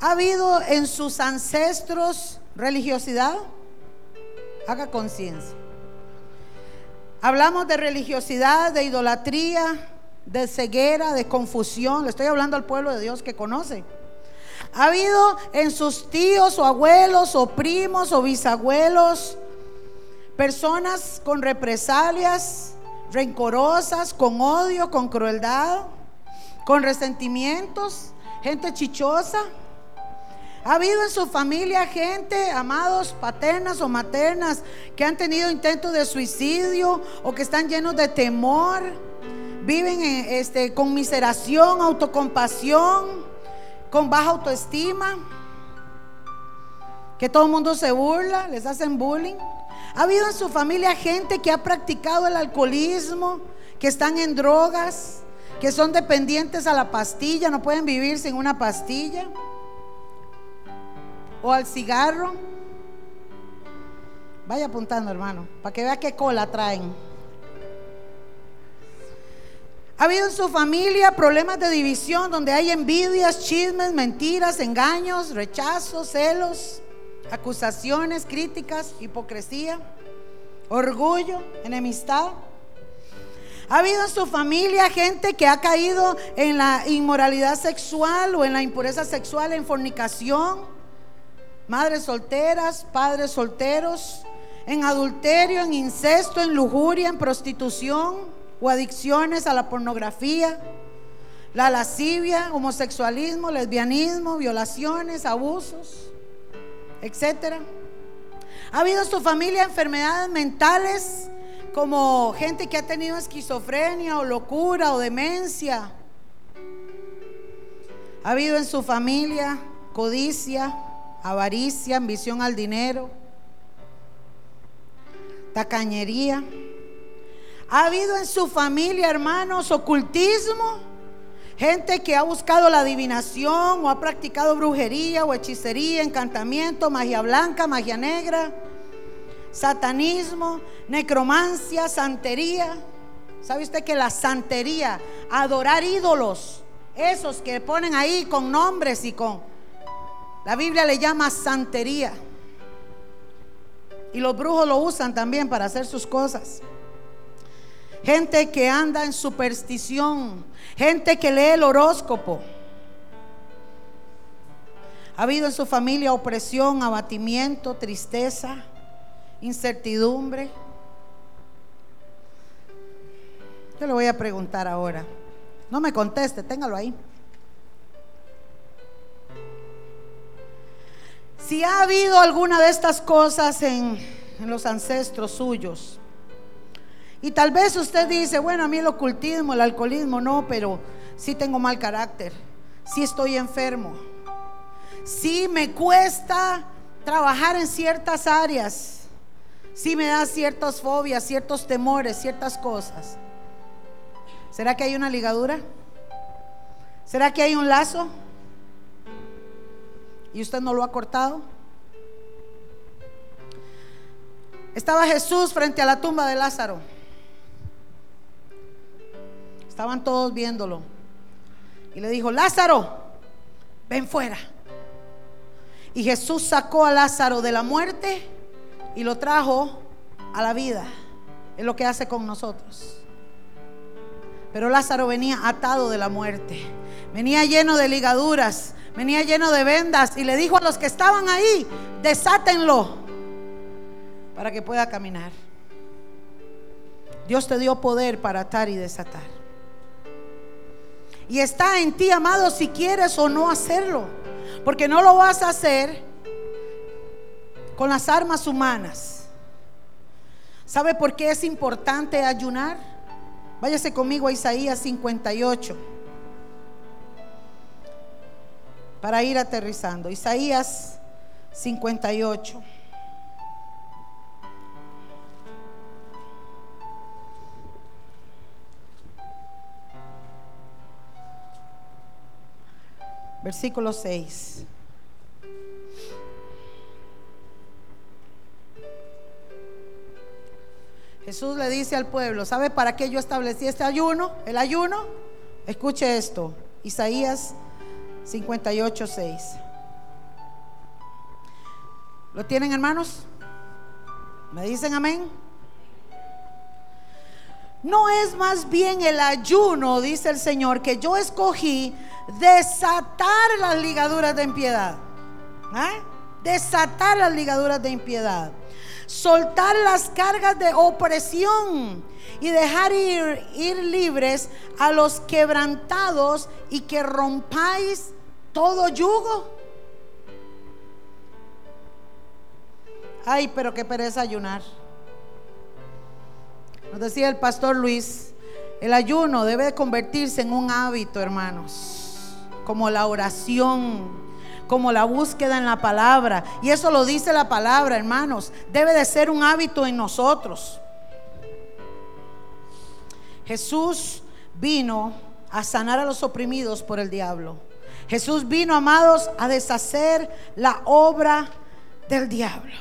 ¿Ha habido en sus ancestros religiosidad? Haga conciencia. Hablamos de religiosidad, de idolatría, de ceguera, de confusión. Le estoy hablando al pueblo de Dios que conoce. ¿Ha habido en sus tíos o abuelos o primos o bisabuelos Personas con represalias, rencorosas, con odio, con crueldad, con resentimientos, gente chichosa. Ha habido en su familia gente, amados, paternas o maternas, que han tenido intentos de suicidio o que están llenos de temor, viven este, con miseración, autocompasión, con baja autoestima, que todo el mundo se burla, les hacen bullying. ¿Ha habido en su familia gente que ha practicado el alcoholismo, que están en drogas, que son dependientes a la pastilla, no pueden vivir sin una pastilla? ¿O al cigarro? Vaya apuntando, hermano, para que vea qué cola traen. ¿Ha habido en su familia problemas de división donde hay envidias, chismes, mentiras, engaños, rechazos, celos? acusaciones, críticas, hipocresía, orgullo, enemistad. ¿Ha habido en su familia gente que ha caído en la inmoralidad sexual o en la impureza sexual, en fornicación? Madres solteras, padres solteros, en adulterio, en incesto, en lujuria, en prostitución o adicciones a la pornografía, la lascivia, homosexualismo, lesbianismo, violaciones, abusos etcétera. ¿Ha habido en su familia enfermedades mentales como gente que ha tenido esquizofrenia o locura o demencia? ¿Ha habido en su familia codicia, avaricia, ambición al dinero? tacañería. Ha habido en su familia, hermanos, ocultismo. Gente que ha buscado la adivinación o ha practicado brujería o hechicería, encantamiento, magia blanca, magia negra, satanismo, necromancia, santería. ¿Sabe usted que la santería, adorar ídolos, esos que ponen ahí con nombres y con... La Biblia le llama santería. Y los brujos lo usan también para hacer sus cosas. Gente que anda en superstición. Gente que lee el horóscopo. Ha habido en su familia opresión, abatimiento, tristeza, incertidumbre. Yo le voy a preguntar ahora. No me conteste, téngalo ahí. Si ha habido alguna de estas cosas en, los ancestros suyos, y tal vez usted dice, bueno, a mí el ocultismo, el alcoholismo, no, pero sí tengo mal carácter, sí estoy enfermo, sí me cuesta trabajar en ciertas áreas, sí me da ciertas fobias, ciertos temores, ciertas cosas. ¿Será que hay una ligadura? ¿Será que hay un lazo? ¿Y usted no lo ha cortado? Estaba Jesús frente a la tumba de Lázaro. Estaban todos viéndolo. Y le dijo, Lázaro, ven fuera. Y Jesús sacó a Lázaro de la muerte y lo trajo a la vida. Es lo que hace con nosotros. Pero Lázaro venía atado de la muerte. Venía lleno de ligaduras. Venía lleno de vendas. Y le dijo a los que estaban ahí, desátenlo para que pueda caminar. Dios te dio poder para atar y desatar. Y está en ti, amado, si quieres o no hacerlo. Porque no lo vas a hacer con las armas humanas. ¿Sabe por qué es importante ayunar? Váyase conmigo a Isaías 58 para ir aterrizando. Isaías 58. Versículo 6. Jesús le dice al pueblo, ¿sabe para qué yo establecí este ayuno? El ayuno. Escuche esto, Isaías 58, 6. ¿Lo tienen hermanos? ¿Me dicen amén? No es más bien el ayuno, dice el Señor, que yo escogí desatar las ligaduras de impiedad. ¿Eh? Desatar las ligaduras de impiedad soltar las cargas de opresión y dejar ir, ir libres a los quebrantados y que rompáis todo yugo. Ay, pero qué pereza ayunar. Nos decía el pastor Luis, el ayuno debe convertirse en un hábito, hermanos, como la oración, como la búsqueda en la palabra. Y eso lo dice la palabra, hermanos. Debe de ser un hábito en nosotros. Jesús vino a sanar a los oprimidos por el diablo. Jesús vino, amados, a deshacer la obra del diablo.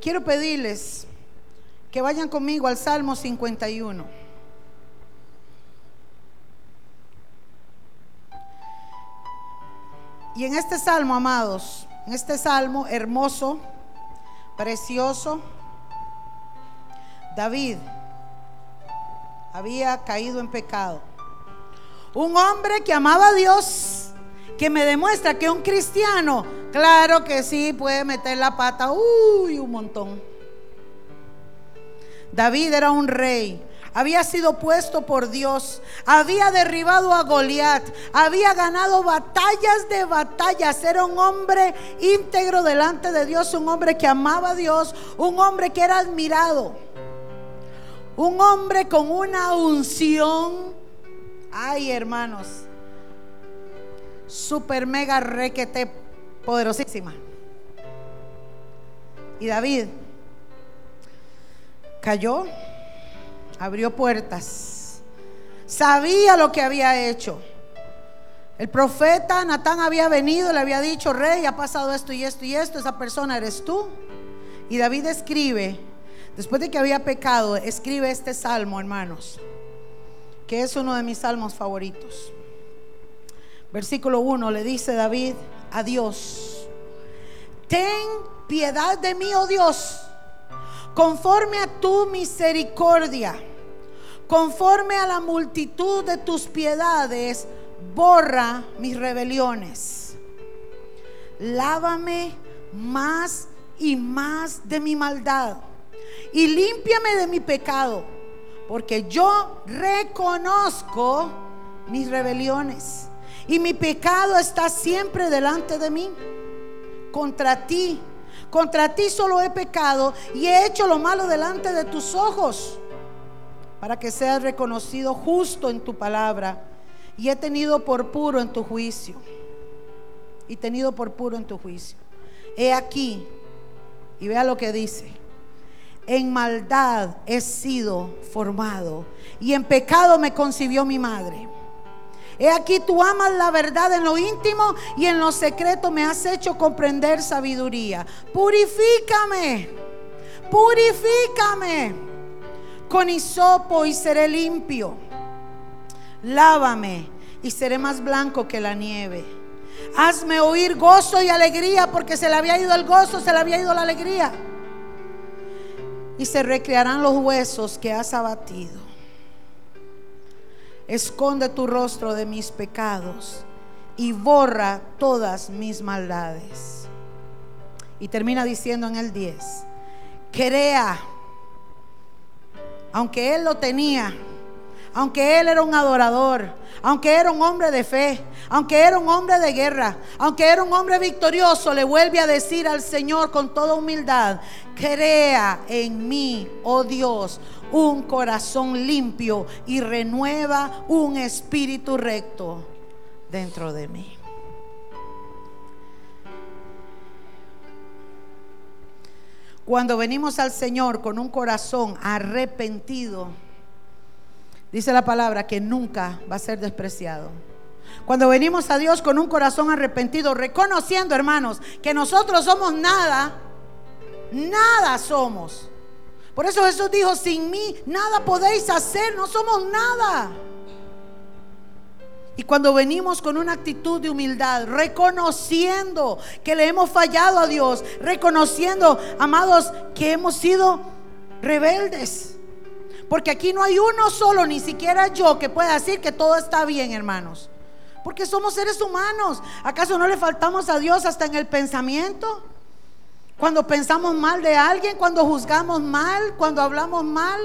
Quiero pedirles que vayan conmigo al Salmo 51. Y en este salmo, amados, en este salmo hermoso, precioso, David había caído en pecado. Un hombre que amaba a Dios, que me demuestra que un cristiano, claro que sí, puede meter la pata, uy, un montón. David era un rey, había sido puesto por Dios, había derribado a Goliat, había ganado batallas de batallas, era un hombre íntegro delante de Dios, un hombre que amaba a Dios, un hombre que era admirado, un hombre con una unción, ay hermanos, super mega requete poderosísima. Y David cayó, abrió puertas, sabía lo que había hecho. El profeta Natán había venido, le había dicho, rey, ha pasado esto y esto y esto, esa persona eres tú. Y David escribe, después de que había pecado, escribe este salmo, hermanos, que es uno de mis salmos favoritos. Versículo 1 le dice David a Dios, ten piedad de mí, oh Dios, conforme a tu misericordia, conforme a la multitud de tus piedades, borra mis rebeliones. Lávame más y más de mi maldad y límpiame de mi pecado, porque yo reconozco mis rebeliones y mi pecado está siempre delante de mí. Contra ti, contra ti solo he pecado y he hecho lo malo delante de tus ojos, para que seas reconocido justo en tu palabra y he tenido por puro en tu juicio. Y tenido por puro en tu juicio. He aquí, y vea lo que dice. En maldad he sido formado y en pecado me concibió mi madre. He aquí tú amas la verdad en lo íntimo y en lo secreto me has hecho comprender sabiduría. Purifícame, purifícame con hisopo y seré limpio. Lávame y seré más blanco que la nieve. Hazme oír gozo y alegría porque se le había ido el gozo, se le había ido la alegría. Y se recrearán los huesos que has abatido. Esconde tu rostro de mis pecados y borra todas mis maldades. Y termina diciendo en el 10, crea, aunque él lo tenía, aunque él era un adorador, aunque era un hombre de fe, aunque era un hombre de guerra, aunque era un hombre victorioso, le vuelve a decir al Señor con toda humildad, crea en mí, oh Dios, un corazón limpio y renueva un espíritu recto dentro de mí. Cuando venimos al Señor con un corazón arrepentido, dice la palabra que nunca va a ser despreciado. Cuando venimos a Dios con un corazón arrepentido, reconociendo, hermanos, que nosotros somos nada, nada somos. Por eso Jesús dijo, sin mí nada podéis hacer, no somos nada. Y cuando venimos con una actitud de humildad, reconociendo que le hemos fallado a Dios, reconociendo, amados, que hemos sido rebeldes. Porque aquí no hay uno solo, ni siquiera yo, que pueda decir que todo está bien, hermanos. Porque somos seres humanos. ¿Acaso no le faltamos a Dios hasta en el pensamiento? Cuando pensamos mal de alguien, cuando juzgamos mal, cuando hablamos mal.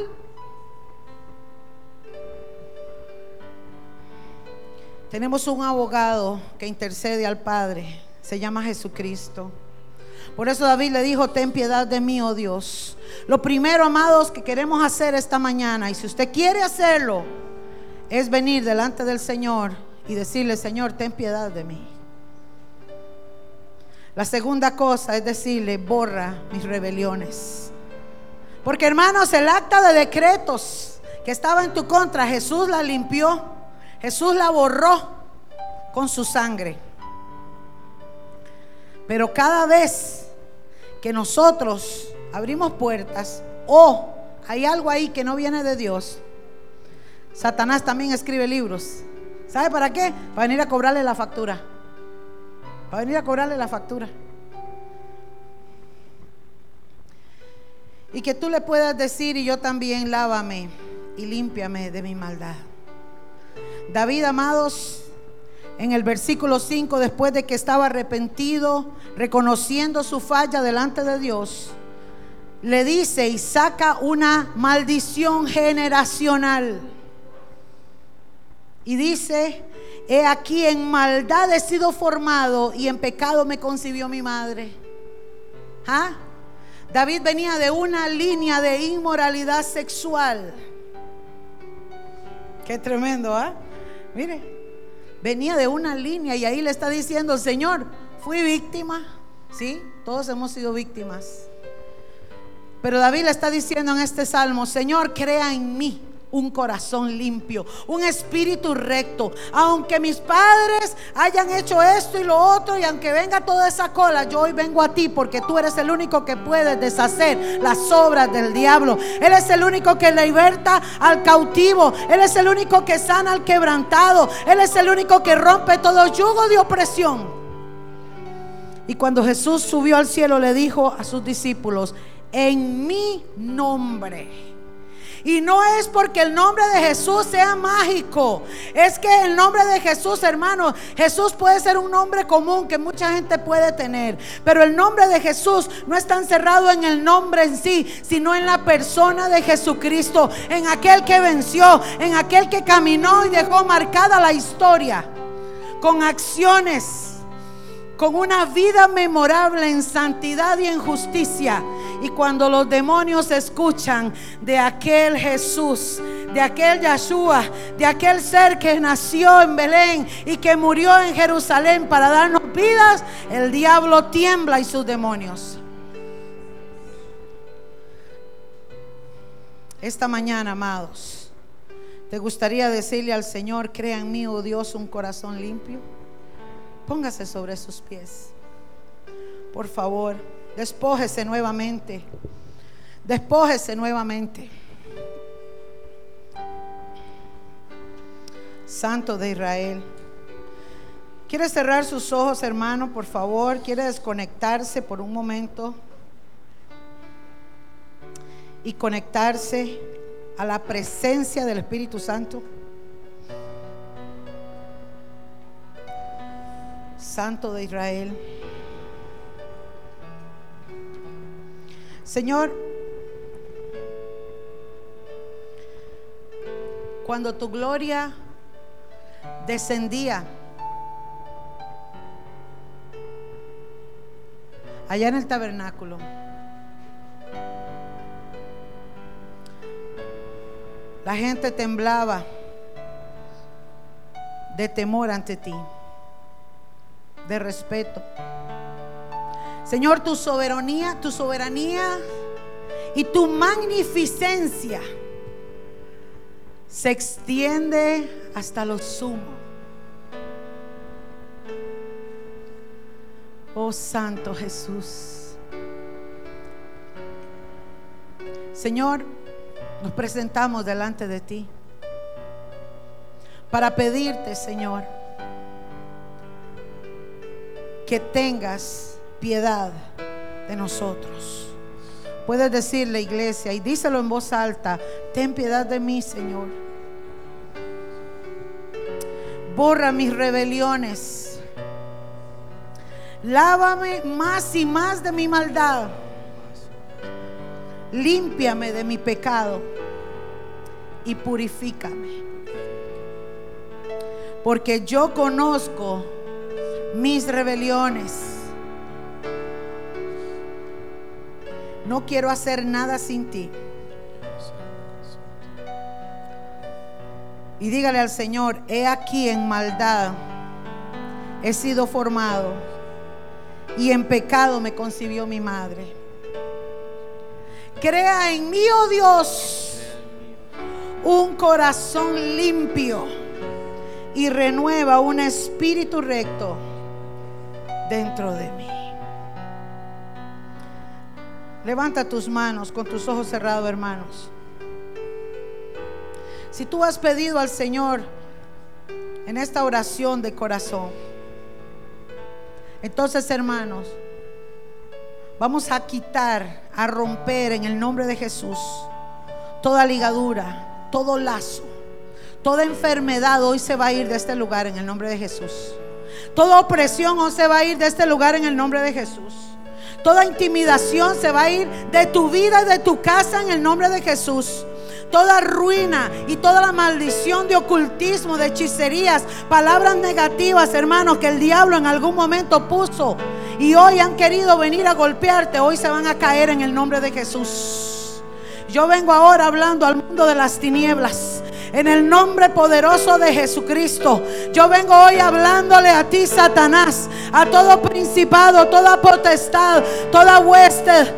Tenemos un abogado que intercede al Padre. Se llama Jesucristo. Por eso David le dijo, ten piedad de mí, oh Dios. Lo primero, amados, que queremos hacer esta mañana, y si usted quiere hacerlo, es venir delante del Señor y decirle, Señor, ten piedad de mí. La segunda cosa es decirle, borra mis rebeliones. Porque hermanos, el acta de decretos que estaba en tu contra, Jesús la limpió, Jesús la borró con su sangre. Pero cada vez que nosotros abrimos puertas o hay algo ahí que no viene de Dios, Satanás también escribe libros. ¿Sabe para qué? Para venir a cobrarle la factura. Para venir a cobrarle la factura. Y que tú le puedas decir, y yo también, lávame y límpiame de mi maldad. David, amados, en el versículo 5, después de que estaba arrepentido, reconociendo su falla delante de Dios, le dice y saca una maldición generacional. Y dice, he aquí en maldad he sido formado y en pecado me concibió mi madre. ¿Ah? David venía de una línea de inmoralidad sexual. Qué tremendo, ¿ah? Mire, venía de una línea y ahí le está diciendo, Señor, fui víctima. Sí, todos hemos sido víctimas. Pero David le está diciendo en este salmo, Señor, crea en mí un corazón limpio, un espíritu recto. Aunque mis padres hayan hecho esto y lo otro, y aunque venga toda esa cola, yo hoy vengo a ti porque tú eres el único que puede deshacer las obras del diablo. Él es el único que liberta al cautivo. Él es el único que sana al quebrantado. Él es el único que rompe todo yugo de opresión. Y cuando Jesús subió al cielo, le dijo a sus discípulos, en mi nombre y no es porque el nombre de Jesús sea mágico. Es que el nombre de Jesús, hermano, Jesús puede ser un nombre común que mucha gente puede tener. Pero el nombre de Jesús no está encerrado en el nombre en sí, sino en la persona de Jesucristo. En aquel que venció, en aquel que caminó y dejó marcada la historia. Con acciones con una vida memorable en santidad y en justicia. Y cuando los demonios escuchan de aquel Jesús, de aquel Yeshua, de aquel ser que nació en Belén y que murió en Jerusalén para darnos vidas, el diablo tiembla y sus demonios. Esta mañana, amados, ¿te gustaría decirle al Señor, crea en mí, oh Dios, un corazón limpio? Póngase sobre sus pies. Por favor, despójese nuevamente. Despójese nuevamente. Santo de Israel. ¿Quiere cerrar sus ojos, hermano? Por favor, ¿quiere desconectarse por un momento? Y conectarse a la presencia del Espíritu Santo. Santo de Israel. Señor, cuando tu gloria descendía allá en el tabernáculo, la gente temblaba de temor ante ti de respeto. Señor, tu soberanía, tu soberanía y tu magnificencia se extiende hasta lo sumo. Oh Santo Jesús. Señor, nos presentamos delante de ti para pedirte, Señor, que tengas piedad de nosotros. Puedes decirle, iglesia, y díselo en voz alta, ten piedad de mí, Señor. Borra mis rebeliones. Lávame más y más de mi maldad. Límpiame de mi pecado y purifícame. Porque yo conozco mis rebeliones. No quiero hacer nada sin ti. Y dígale al Señor, he aquí en maldad he sido formado y en pecado me concibió mi madre. Crea en mí, oh Dios, un corazón limpio y renueva un espíritu recto dentro de mí. Levanta tus manos con tus ojos cerrados, hermanos. Si tú has pedido al Señor en esta oración de corazón, entonces, hermanos, vamos a quitar, a romper en el nombre de Jesús toda ligadura, todo lazo, toda enfermedad hoy se va a ir de este lugar en el nombre de Jesús. Toda opresión o se va a ir de este lugar en el nombre de Jesús. Toda intimidación se va a ir de tu vida y de tu casa en el nombre de Jesús. Toda ruina y toda la maldición de ocultismo, de hechicerías, palabras negativas, hermanos, que el diablo en algún momento puso y hoy han querido venir a golpearte, hoy se van a caer en el nombre de Jesús. Yo vengo ahora hablando al mundo de las tinieblas. En el nombre poderoso de Jesucristo. Yo vengo hoy hablándole a ti, Satanás, a todo principado, toda potestad, toda hueste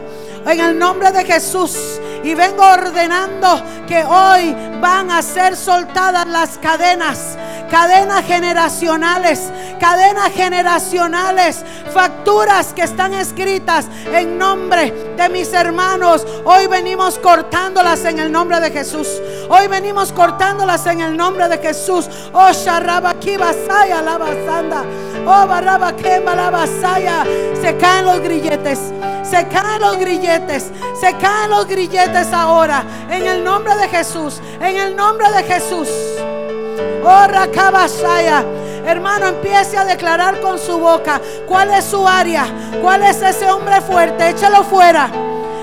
en el nombre de Jesús. Y vengo ordenando que hoy van a ser soltadas las cadenas cadenas generacionales, cadenas generacionales, facturas que están escritas en nombre de mis hermanos. Hoy venimos cortándolas en el nombre de Jesús. Hoy venimos cortándolas en el nombre de Jesús. Oh, Sharabaki Basaya la basanda. Oh, Barabakemba la basaya. Se caen los grilletes. Se caen los grilletes. Se caen los grilletes ahora. En el nombre de Jesús. En el nombre de Jesús. Oh, Rakabasaya. Hermano, empiece a declarar con su boca cuál es su área, cuál es ese hombre fuerte. Échalo fuera.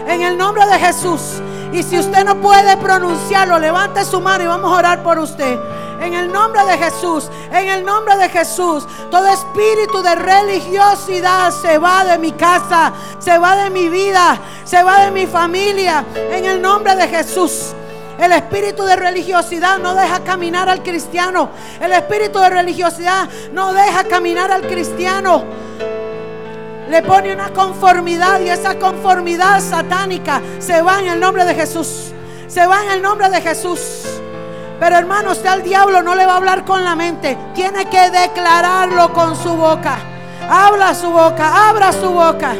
En el nombre de Jesús. Y si usted no puede pronunciarlo, levante su mano y vamos a orar por usted. En el nombre de Jesús, en el nombre de Jesús, todo espíritu de religiosidad se va de mi casa, se va de mi vida, se va de mi familia. En el nombre de Jesús. El espíritu de religiosidad no deja caminar al cristiano. El espíritu de religiosidad no deja caminar al cristiano. Le pone una conformidad y esa conformidad satánica se va en el nombre de Jesús. Se va en el nombre de Jesús. Pero hermano, usted al diablo no le va a hablar con la mente. Tiene que declararlo con su boca. Habla su boca, abra su boca.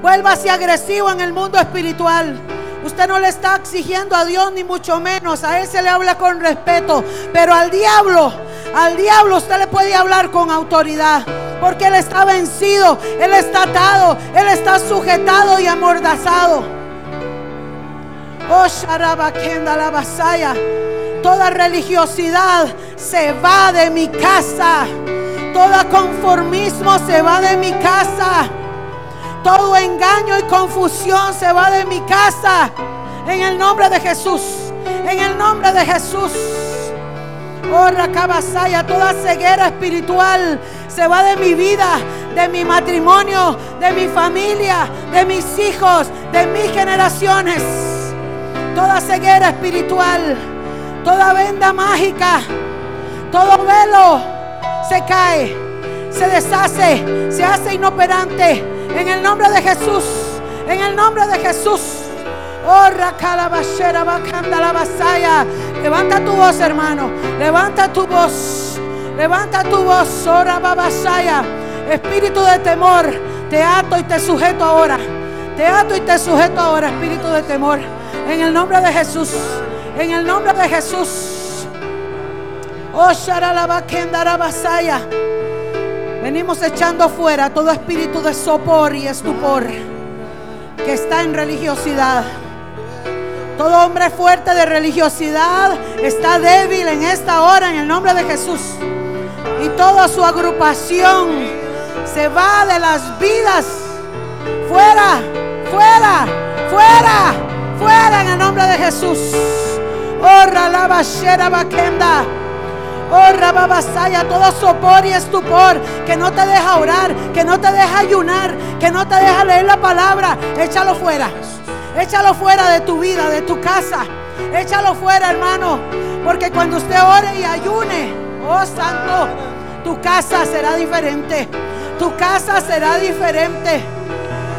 Vuélvase agresivo en el mundo espiritual. Usted no le está exigiendo a Dios ni mucho menos. A Él se le habla con respeto. Pero al diablo, al diablo usted le puede hablar con autoridad. Porque Él está vencido, Él está atado, Él está sujetado y amordazado. Oh, Sharabakenda la basaya. Toda religiosidad se va de mi casa. Todo conformismo se va de mi casa. Todo engaño y confusión se va de mi casa. En el nombre de Jesús. En el nombre de Jesús. Oh, Rakabasaya, toda ceguera espiritual se va de mi vida, de mi matrimonio, de mi familia, de mis hijos, de mis generaciones. Toda ceguera espiritual, toda venda mágica, todo velo se cae, se deshace, se hace inoperante en el nombre de Jesús. En el nombre de Jesús. Levanta tu voz, hermano. Levanta tu voz. Levanta tu voz. Ora babasaya. Espíritu de temor. Te ato y te sujeto ahora. Te ato y te sujeto ahora, espíritu de temor. En el nombre de Jesús. En el nombre de Jesús. Oh, Sharalabakendara Venimos echando fuera todo espíritu de sopor y estupor que está en religiosidad. Todo hombre fuerte de religiosidad está débil en esta hora en el nombre de Jesús. Y toda su agrupación se va de las vidas. Fuera, fuera, fuera, fuera en el nombre de Jesús. Oh, la bashera bakenda. Oh, Rababasaya, todo sopor y estupor que no te deja orar, que no te deja ayunar, que no te deja leer la palabra, échalo fuera. Échalo fuera de tu vida, de tu casa. Échalo fuera, hermano. Porque cuando usted ore y ayune, oh santo, tu casa será diferente. Tu casa será diferente.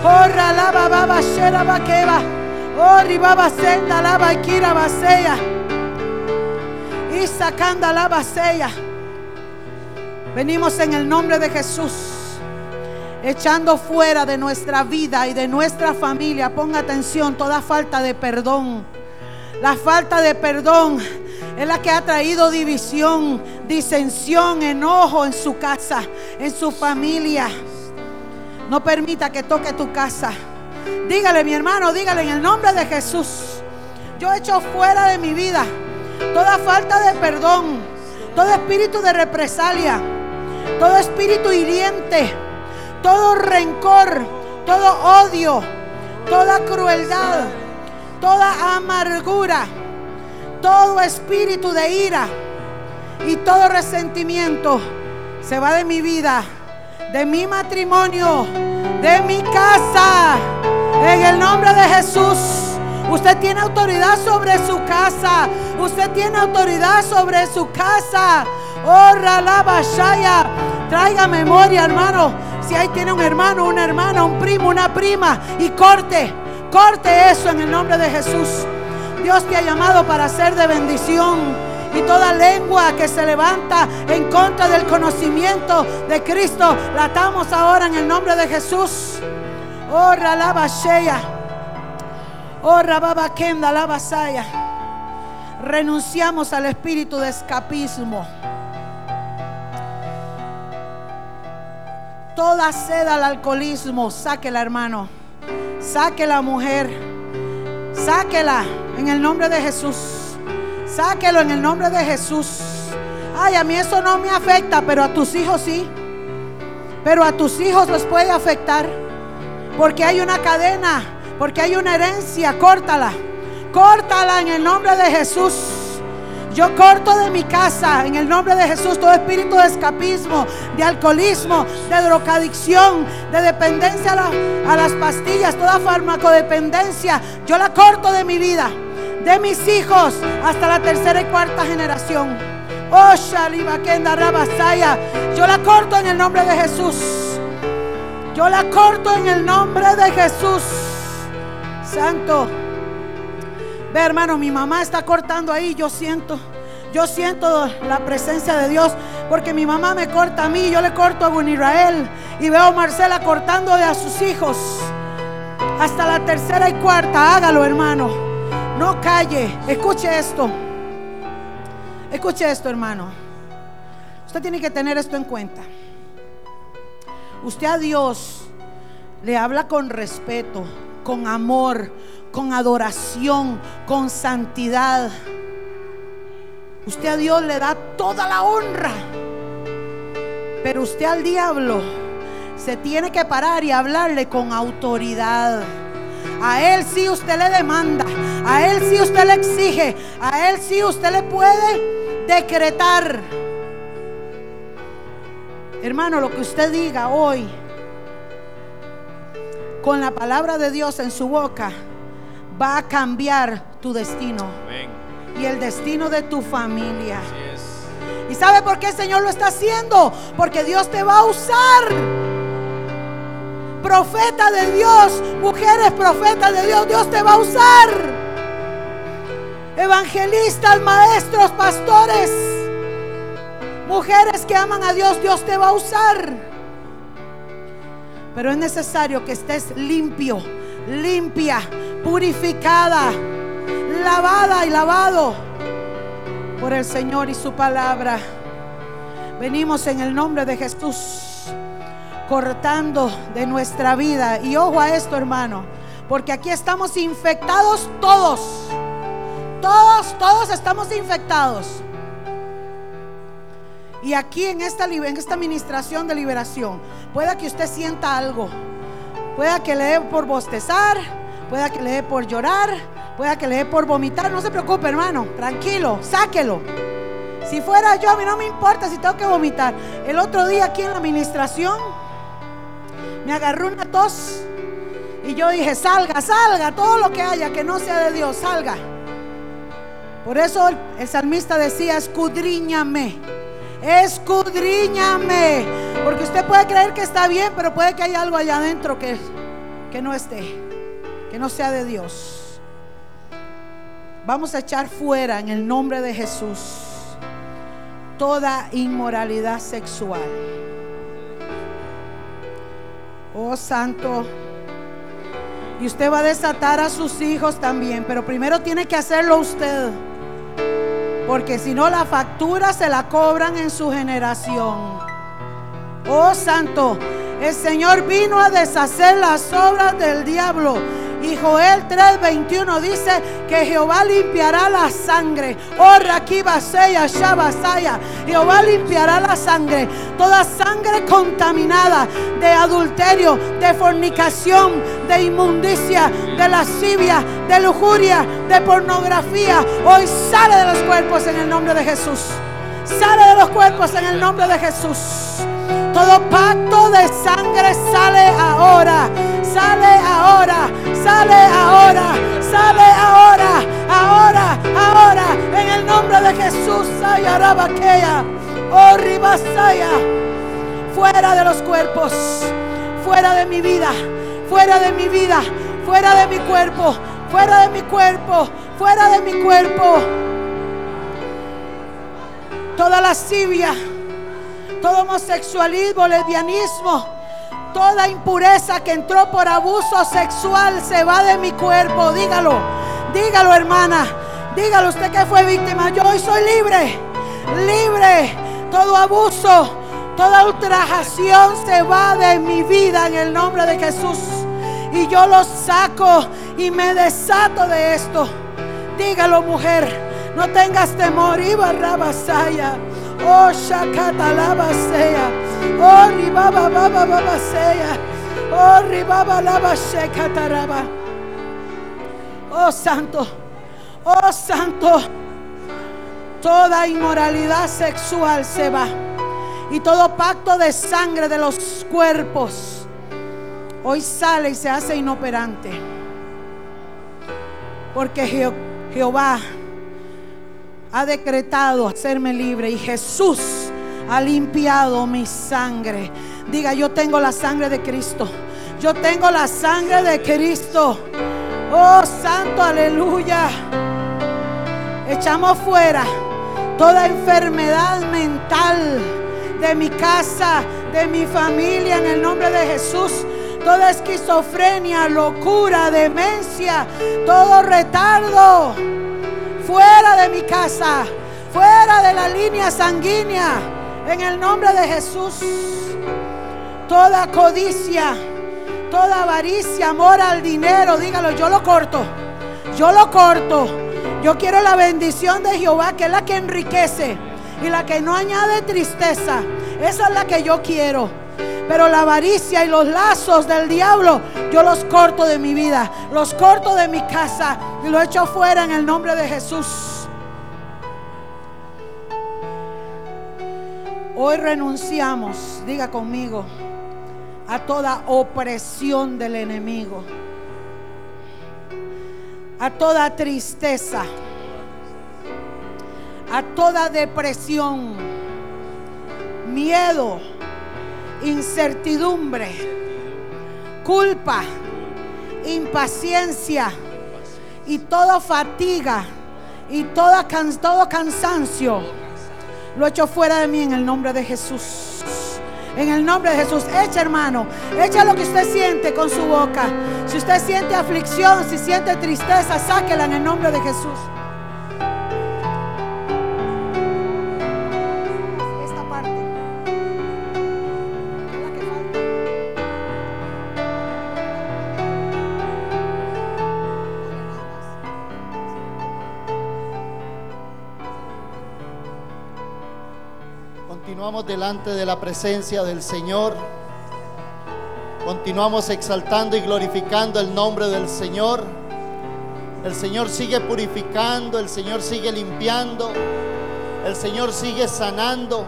Oh, ralaba baba shera bakeba. Oh, ribaba senda lava kira baseya. Y sacando la basella. Venimos en el nombre de Jesús echando fuera de nuestra vida y de nuestra familia, ponga atención, toda falta de perdón. La falta de perdón es la que ha traído división, disensión, enojo en su casa, en su familia. No permita que toque tu casa. Dígale, mi hermano, dígale en el nombre de Jesús. Yo echo fuera de mi vida toda falta de perdón, todo espíritu de represalia, todo espíritu hiriente todo rencor, todo odio, toda crueldad, toda amargura, todo espíritu de ira y todo resentimiento se va de mi vida, de mi matrimonio, de mi casa. En el nombre de Jesús. Usted tiene autoridad sobre su casa. Usted tiene autoridad sobre su casa. Oh, la Traiga memoria, hermano Si ahí tiene un hermano, una hermana, un primo, una prima, y corte, corte eso en el nombre de Jesús. Dios te ha llamado para ser de bendición. Y toda lengua que se levanta en contra del conocimiento de Cristo, la atamos ahora en el nombre de Jesús. Oh, la Sheya. Oh, Rababa Kenda. Renunciamos al espíritu de escapismo. Toda sed al alcoholismo, sáquela, hermano. Sáquela, mujer. Sáquela en el nombre de Jesús. Sáquelo en el nombre de Jesús. Ay, a mí eso no me afecta, pero a tus hijos sí. Pero a tus hijos les puede afectar. Porque hay una cadena, porque hay una herencia. Córtala. Córtala en el nombre de Jesús. Yo corto de mi casa en el nombre de Jesús todo espíritu de escapismo, de alcoholismo, de drogadicción, de dependencia a, las pastillas, toda farmacodependencia. Yo la corto de mi vida, de mis hijos, hasta la tercera y cuarta generación. Oh. Yo la corto en el nombre de Jesús. Yo la corto en el nombre de Jesús. Santo. Ve, hermano, mi mamá está cortando ahí. Yo siento, yo siento la presencia de Dios. Porque mi mamá me corta a mí, yo le corto a Israel. Y veo a Marcela cortando de a sus hijos. Hasta la tercera y cuarta. Hágalo, hermano. No calle. Escuche esto. Escuche esto, hermano. Usted tiene que tener esto en cuenta. Usted a Dios le habla con respeto, con amor, con adoración, con santidad. Usted a Dios le da toda la honra. Pero usted al diablo se tiene que parar y hablarle con autoridad. A él sí usted le demanda. A él sí usted le exige. A él sí usted le puede decretar. Hermano, lo que usted diga hoy con la palabra de Dios en su boca va a cambiar tu destino. Y el destino de tu familia. ¿Y sabe por qué el Señor lo está haciendo? Porque Dios te va a usar. Profeta de Dios, mujeres profetas de Dios, Dios te va a usar. Evangelistas, maestros, pastores, mujeres que aman a Dios, Dios te va a usar. Pero es necesario que estés limpio, limpia, purificada, lavada y lavado por el Señor y su palabra. Venimos en el nombre de Jesús cortando de nuestra vida. Y ojo a esto, hermano, porque aquí estamos infectados todos. Todos, todos estamos infectados. Y aquí en esta, en esta administración de liberación, pueda que usted sienta algo. Pueda que le dé por bostezar, pueda que le dé por llorar, pueda que le dé por vomitar. No se preocupe, hermano. Tranquilo, sáquelo. Si fuera yo, a mí no me importa si tengo que vomitar. El otro día aquí en la administración me agarró una tos y yo dije, salga, salga, todo lo que haya que no sea de Dios, salga. Por eso el, salmista decía, escudriñame, escudriñame. Porque usted puede creer que está bien, pero puede que haya algo allá adentro que, que no esté que no sea de Dios. Vamos a echar fuera en el nombre de Jesús toda inmoralidad sexual. Oh Santo. Y usted va a desatar a sus hijos también, pero primero tiene que hacerlo usted. Porque si no, la factura se la cobran en su generación. Oh Santo, el Señor vino a deshacer las obras del diablo y Joel 3:21 dice que Jehová limpiará la sangre. Oh. Jehová limpiará la sangre. Toda sangre contaminada de adulterio, de fornicación, de inmundicia, de lascivia, de lujuria, de pornografía. Hoy sale de los cuerpos en el nombre de Jesús. Sale de los cuerpos en el nombre de Jesús. Todo pacto de sangre sale ahora. Sale ahora. Sale ahora. Sale ahora. Ahora. Ahora. En el nombre de Jesús. Saya Rabaquea. Oh Ribasaya. fuera de los cuerpos, fuera de mi vida, fuera de mi vida, fuera de mi cuerpo, fuera de mi cuerpo, fuera de mi cuerpo. Toda lascivia, todo homosexualismo, lesbianismo, toda impureza que entró por abuso sexual se va de mi cuerpo. Dígalo, dígalo hermana, dígalo usted que fue víctima. Yo hoy soy libre, libre. Todo abuso, toda ultrajación se va de mi vida en el nombre de Jesús. Y yo lo saco y me desato de esto. Dígalo mujer. No tengas temor. Iba rabasaya. Oh shakata labasea. Oh ribaba baba baba sea. Oh ribaba laba shekataraba. Oh santo. Oh santo. Toda inmoralidad sexual se va. Y todo pacto de sangre de los cuerpos hoy sale y se hace inoperante. Porque Je- Jehová ha decretado hacerme libre y Jesús ha limpiado mi sangre. Diga, yo tengo la sangre de Cristo. Yo tengo la sangre de Cristo. Oh, santo, aleluya. Echamos fuera toda enfermedad mental de mi casa, de mi familia, en el nombre de Jesús. Toda esquizofrenia, locura, demencia, todo retardo fuera de mi casa, fuera de la línea sanguínea, en el nombre de Jesús. Toda codicia, toda avaricia, amor al dinero, dígalo, yo lo corto, yo lo corto. Yo quiero la bendición de Jehová, que es la que enriquece y la que no añade tristeza. Esa es la que yo quiero. Pero la avaricia y los lazos del diablo, yo los corto de mi vida, los corto de mi casa y lo echo fuera en el nombre de Jesús. Hoy renunciamos, diga conmigo, a toda opresión del enemigo, a toda tristeza, a toda depresión, miedo, incertidumbre, culpa, impaciencia y toda fatiga y can- todo cansancio. Lo echo fuera de mí en el nombre de Jesús. En el nombre de Jesús. Echa, hermano. Echa lo que usted siente con su boca. Si usted siente aflicción, si siente tristeza, sáquela en el nombre de Jesús. Delante de la presencia del Señor. Continuamos exaltando y glorificando el nombre del Señor. El Señor sigue purificando, el Señor sigue limpiando, el Señor sigue sanando.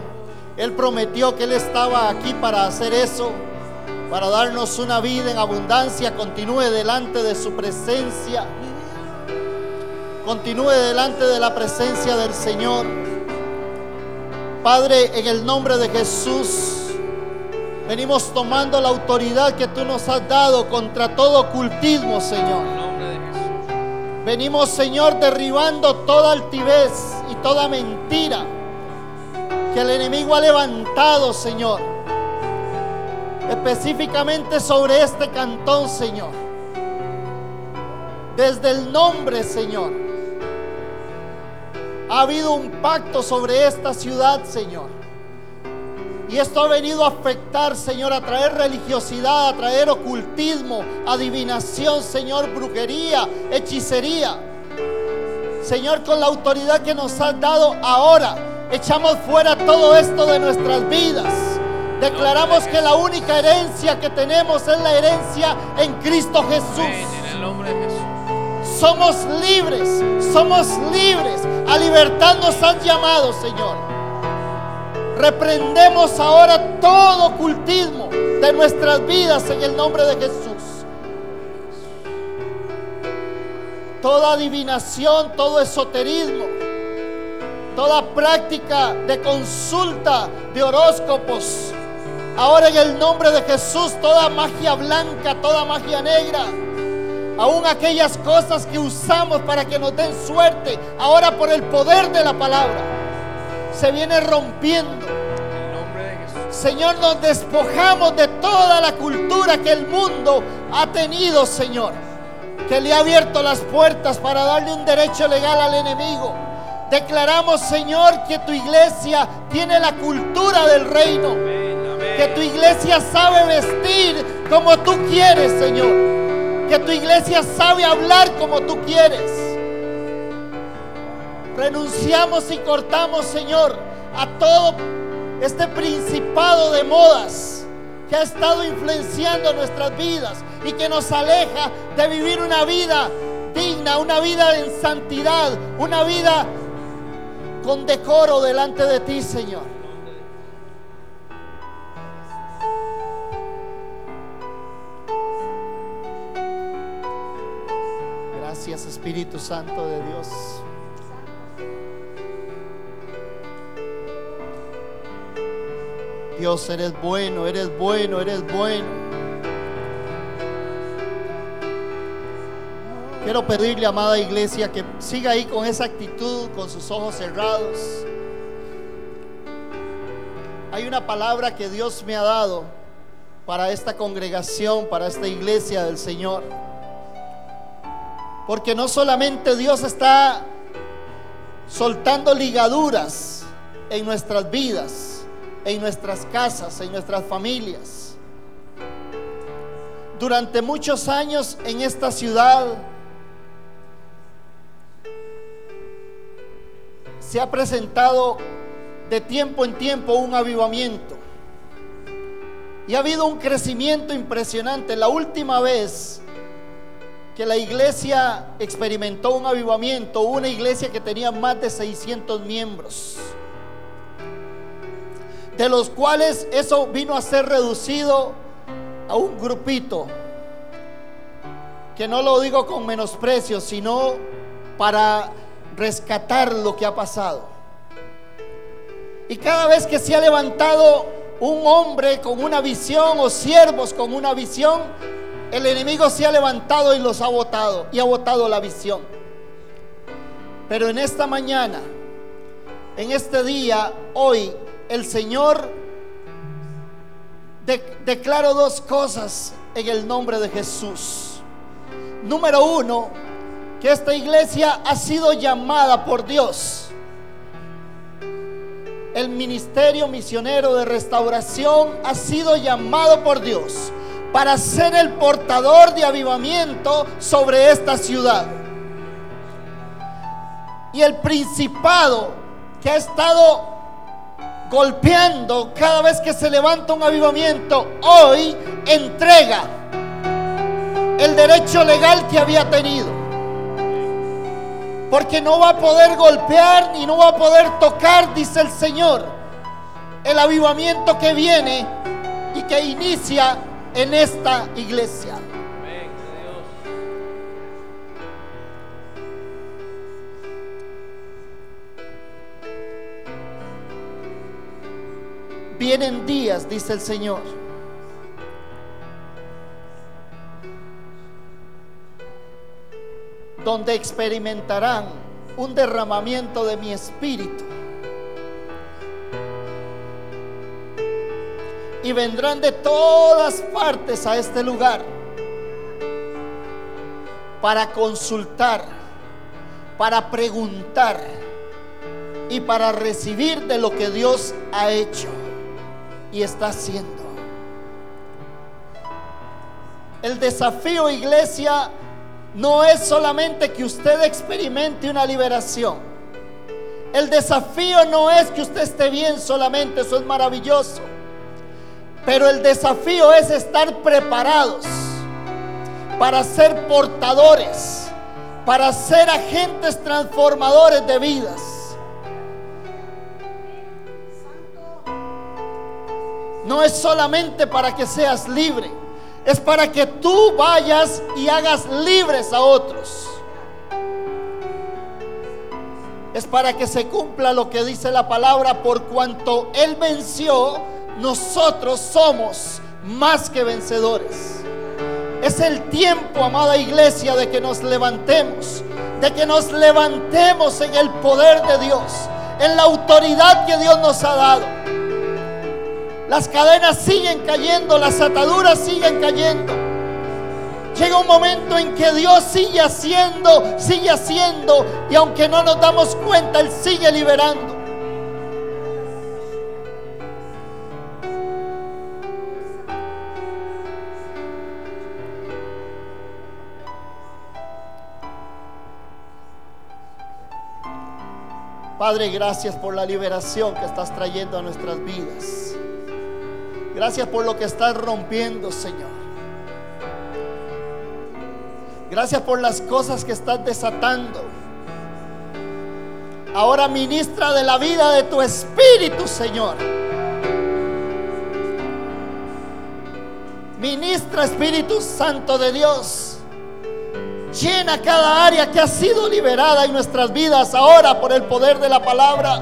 Él prometió que Él estaba aquí para hacer eso, para darnos una vida en abundancia. Continúe delante de su presencia. Continúe delante de la presencia del Señor. Padre, en el nombre de Jesús, venimos tomando la autoridad que tú nos has dado contra todo ocultismo, Señor. Venimos, Señor, derribando toda altivez y toda mentira que el enemigo ha levantado, Señor. Específicamente sobre este cantón, Señor. Desde el nombre, Señor. Ha habido un pacto sobre esta ciudad, Señor. Y esto ha venido a afectar, Señor, a traer religiosidad, a traer ocultismo, adivinación, Señor, brujería, hechicería. Señor, con la autoridad que nos has dado ahora, echamos fuera todo esto de nuestras vidas. Declaramos que la única herencia que tenemos es la herencia en Cristo Jesús. En el nombre de Jesús. Somos libres, somos libres. A libertad nos han llamado, Señor. Reprendemos ahora todo ocultismo de nuestras vidas en el nombre de Jesús. Toda adivinación, todo esoterismo, toda práctica de consulta de horóscopos, Ahora en el nombre de Jesús, toda magia blanca, toda magia negra, aún aquellas cosas que usamos para que nos den suerte, ahora por el poder de la palabra, se viene rompiendo. Señor, nos despojamos de toda la cultura que el mundo ha tenido, Señor, que le ha abierto las puertas para darle un derecho legal al enemigo. Declaramos, Señor, que tu iglesia tiene la cultura del reino, que tu iglesia sabe vestir como tú quieres, Señor, que tu iglesia sabe hablar como tú quieres. Renunciamos y cortamos, Señor, a todo este principado de modas que ha estado influenciando nuestras vidas y que nos aleja de vivir una vida digna, una vida en santidad, una vida con decoro delante de ti, Señor. Espíritu Santo de Dios. Dios, eres bueno, eres bueno, eres bueno. Quiero pedirle, amada iglesia, que siga ahí con esa actitud, con sus ojos cerrados. Hay una palabra que Dios me ha dado para esta congregación, para esta iglesia del Señor. Porque no solamente Dios está soltando ligaduras en nuestras vidas, en nuestras casas, en nuestras familias. Durante muchos años en esta ciudad se ha presentado de tiempo en tiempo un avivamiento. Y ha habido un crecimiento impresionante. La última vez que la iglesia experimentó un avivamiento, una iglesia que tenía más de 600 miembros, de los cuales eso vino a ser reducido a un grupito, que no lo digo con menosprecio, sino para rescatar lo que ha pasado. Y cada vez que se ha levantado un hombre con una visión o siervos con una visión, el enemigo se ha levantado y los ha votado y ha votado la visión. Pero en esta mañana, en este día, hoy, el Señor de- declaró dos cosas en el nombre de Jesús. Número uno, que esta iglesia ha sido llamada por Dios. El ministerio misionero de restauración ha sido llamado por Dios para ser el portador de avivamiento sobre esta ciudad. Y el principado que ha estado golpeando cada vez que se levanta un avivamiento, hoy entrega el derecho legal que había tenido. Porque no va a poder golpear ni no va a poder tocar, dice el Señor, el avivamiento que viene y que inicia en esta iglesia. Vienen días, dice el Señor, donde experimentarán un derramamiento de mi espíritu. Vendrán de todas partes a este lugar para consultar, para preguntar y para recibir de lo que Dios ha hecho y está haciendo. El desafío, iglesia, no es solamente que usted experimente una liberación. El desafío no es que usted esté bien solamente, eso es maravilloso. Pero el desafío es estar preparados para ser portadores, para ser agentes transformadores de vidas. No es solamente para que seas libre, es para que tú vayas y hagas libres a otros. Es para que se cumpla lo que dice la palabra, por cuanto Él venció, nosotros somos más que vencedores. Es el tiempo, amada iglesia, de que nos levantemos, de que nos levantemos en el poder de Dios, en la autoridad que Dios nos ha dado. Las cadenas siguen cayendo, las ataduras siguen cayendo. Llega un momento en que Dios sigue haciendo, sigue haciendo, y aunque no nos damos cuenta, Él sigue liberando. Padre, gracias por la liberación que estás trayendo a nuestras vidas. Gracias por lo que estás rompiendo, Señor. Gracias por las cosas que estás desatando. Ahora ministra de la vida de tu espíritu, Señor. Ministra Espíritu Santo de Dios. Llena cada área que ha sido liberada en nuestras vidas ahora por el poder de la palabra.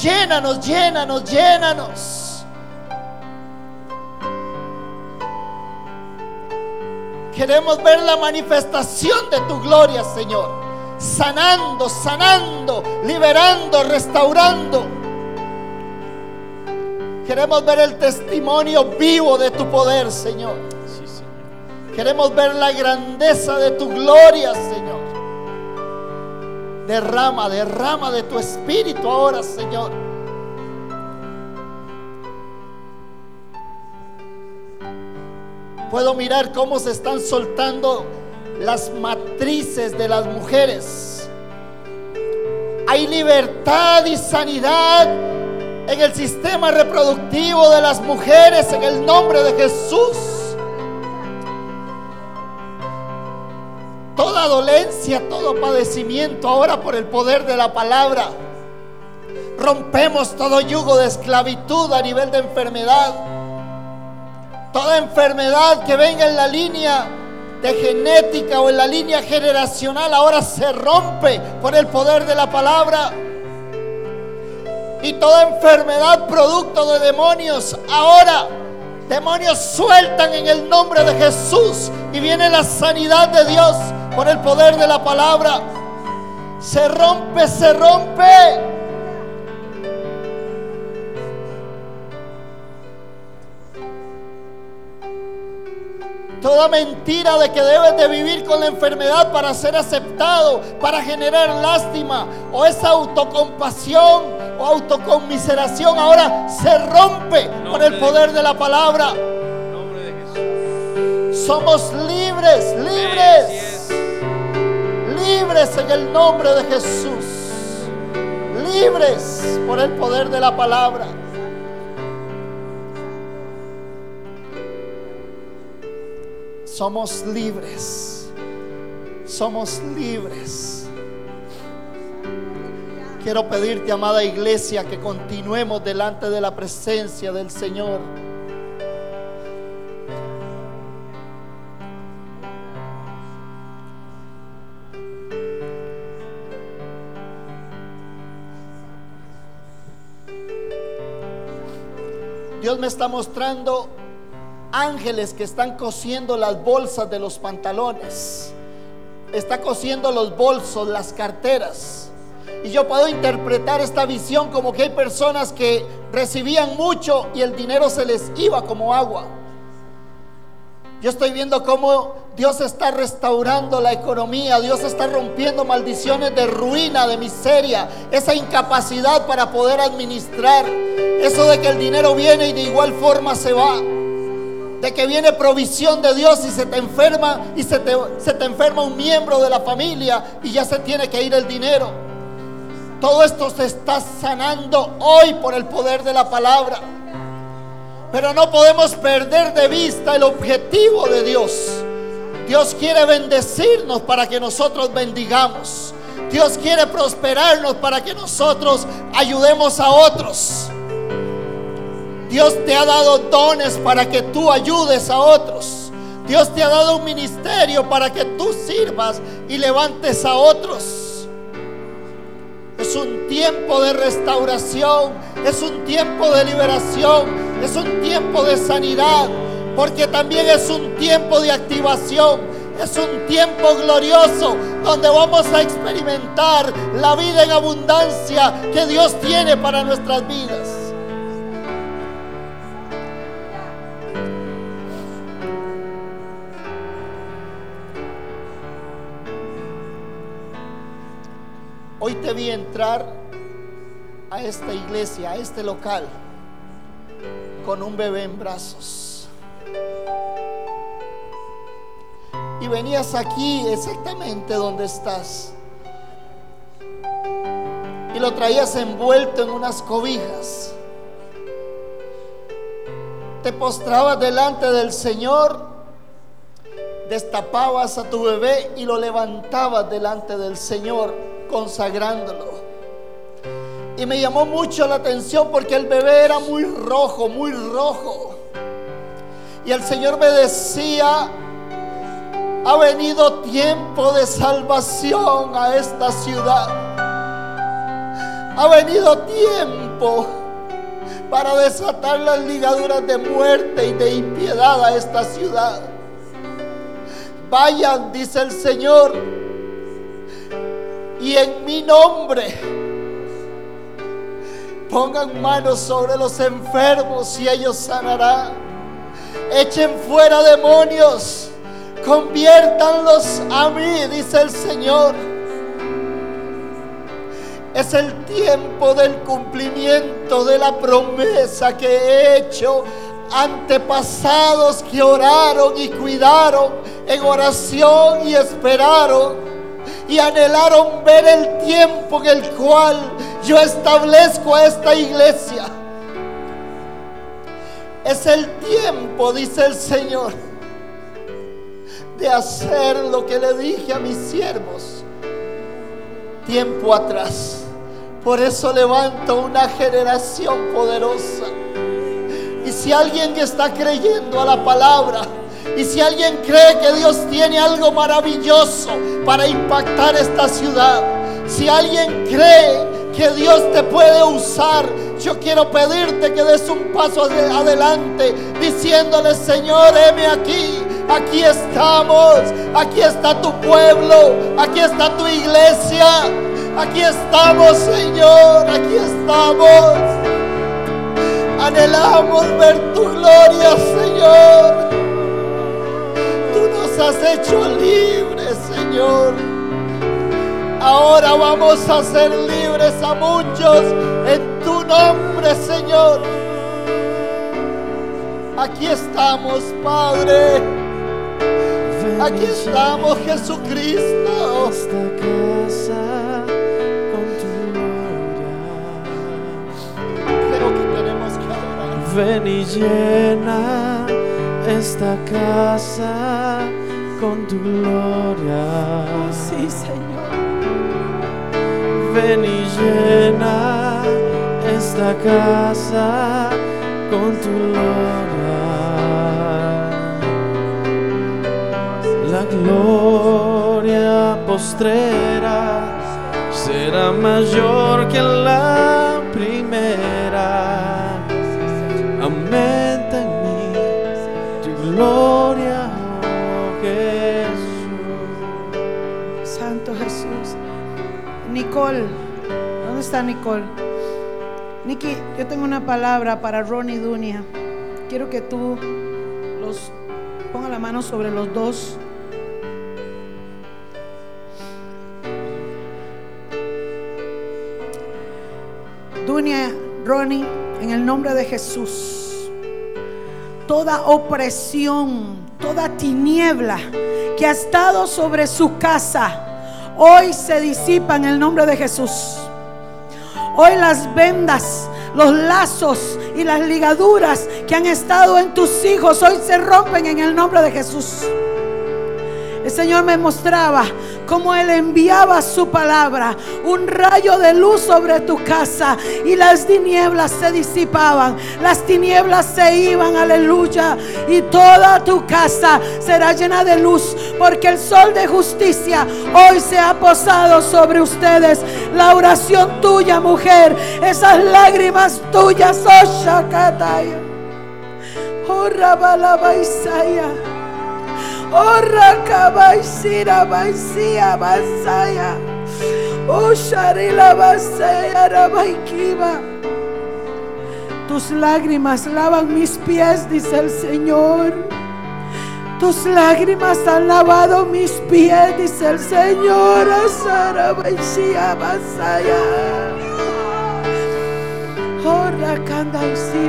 Llénanos, llénanos, llénanos. Queremos ver la manifestación de tu gloria, Señor. Sanando, sanando, liberando, restaurando. Queremos ver el testimonio vivo de tu poder, Señor. Queremos ver la grandeza de tu gloria, Señor. Derrama, derrama de tu espíritu ahora, Señor. Puedo mirar cómo se están soltando las matrices de las mujeres. Hay libertad y sanidad en el sistema reproductivo de las mujeres en el nombre de Jesús. Toda dolencia, todo padecimiento, ahora por el poder de la palabra. Rompemos todo yugo de esclavitud a nivel de enfermedad. Toda enfermedad que venga en la línea de genética o en la línea generacional ahora se rompe por el poder de la palabra. Y toda enfermedad producto de demonios ahora demonios sueltan en el nombre de Jesús y viene la sanidad de Dios por el poder de la palabra. Se rompe, se rompe. Toda mentira de que debes de vivir con la enfermedad para ser aceptado, para generar lástima o esa autocompasión o autoconmiseración ahora se rompe por el poder de la palabra. Somos libres, libres libres en el nombre de Jesús. Libres por el poder de la palabra. Somos libres. Somos libres. Quiero pedirte, amada iglesia, que continuemos delante de la presencia del Señor. Dios me está mostrando ángeles que están cosiendo las bolsas de los pantalones. Está cosiendo los bolsos, las carteras. Y yo puedo interpretar esta visión como que hay personas que recibían mucho y el dinero se les iba como agua. Yo estoy viendo cómo Dios está restaurando la economía, Dios está rompiendo maldiciones de ruina, de miseria, esa incapacidad para poder administrar, eso de que el dinero viene y de igual forma se va, de que viene provisión de Dios y se te enferma y se te, se te enferma un miembro de la familia y ya se tiene que ir el dinero. Todo esto se está sanando hoy por el poder de la palabra. Pero no podemos perder de vista el objetivo de Dios. Dios quiere bendecirnos para que nosotros bendigamos. Dios quiere prosperarnos para que nosotros ayudemos a otros. Dios te ha dado dones para que tú ayudes a otros. Dios te ha dado un ministerio para que tú sirvas y levantes a otros. Es un tiempo de restauración, es un tiempo de liberación, es un tiempo de sanidad, porque también es un tiempo de activación, es un tiempo glorioso donde vamos a experimentar la vida en abundancia que Dios tiene para nuestras vidas. Hoy te vi entrar a esta iglesia, a este local, con un bebé en brazos. Y venías aquí exactamente donde estás. Y lo traías envuelto en unas cobijas. Te postrabas delante del Señor, destapabas a tu bebé y lo levantabas delante del Señor consagrándolo. Y me llamó mucho la atención porque el bebé era muy rojo, muy rojo. Y el Señor me decía, ha venido tiempo de salvación a esta ciudad. Ha venido tiempo para desatar las ligaduras de muerte y de impiedad a esta ciudad. Vayan, dice el Señor, y en mi nombre pongan manos sobre los enfermos y ellos sanarán. Echen fuera demonios, conviértanlos a mí, dice el Señor. Es el tiempo del cumplimiento de la promesa que he hecho antepasados que oraron y cuidaron en oración y esperaron y anhelaron ver el tiempo en el cual yo establezco a esta iglesia. Es el tiempo, dice el Señor, de hacer lo que le dije a mis siervos tiempo atrás. Por eso levanto una generación poderosa. Y si alguien está creyendo a la palabra, y si alguien cree que Dios tiene algo maravilloso para impactar esta ciudad, si alguien cree que Dios te puede usar, yo quiero pedirte que des un paso adelante diciéndole, Señor, heme aquí. Aquí estamos, aquí está tu pueblo, aquí está tu iglesia, aquí estamos, Señor, aquí estamos. Anhelamos ver tu gloria, Señor has hecho libres, Señor. Ahora vamos a ser libres a muchos en tu nombre, Señor. Aquí estamos, Padre. Aquí estamos, Jesucristo. Esta casa con tu Creo que tenemos que adorar. Ven y llena esta casa con tu gloria. Sí, Señor. Ven y llena esta casa con tu gloria. La gloria postrera será mayor que la primera. Aumenta en mí tu gloria Nicole, ¿dónde está Nicole? Nikki, yo tengo una palabra para Ronnie Dunia. Quiero que tú los ponga la mano sobre los dos. Dunia, Ronnie, en el nombre de Jesús, toda opresión, toda tiniebla que ha estado sobre su casa, hoy se disipa en el nombre de Jesús. Hoy las vendas, los lazos y las ligaduras que han estado en tus hijos hoy se rompen en el nombre de Jesús. El Señor me mostraba como Él enviaba su palabra, un rayo de luz sobre tu casa y las tinieblas se disipaban, las tinieblas se iban, aleluya, y toda tu casa será llena de luz, porque el sol de justicia hoy se ha posado sobre ustedes. La oración tuya, mujer, esas lágrimas tuyas, oh Shakataya. Oh Rabalabaisaya. Oh Rakabaisira Baisia Basaya. Oh Sharila Basaya Rabaikiba. Tus lágrimas lavan mis pies, dice el Señor. Tus lágrimas han lavado mis pies, dice el Señor. Asara Baisia Basaya. Oh Rakanda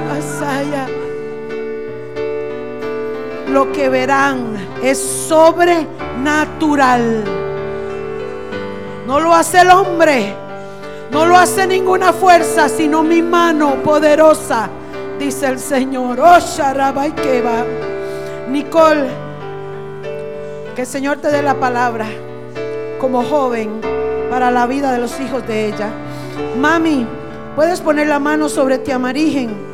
Basaya lo que verán es sobrenatural. No lo hace el hombre, no lo hace ninguna fuerza, sino mi mano poderosa, dice el Señor. Oh. Nicole, que el Señor te dé la palabra como joven para la vida de los hijos de ella. Mami, puedes poner la mano sobre ti, Amarigen.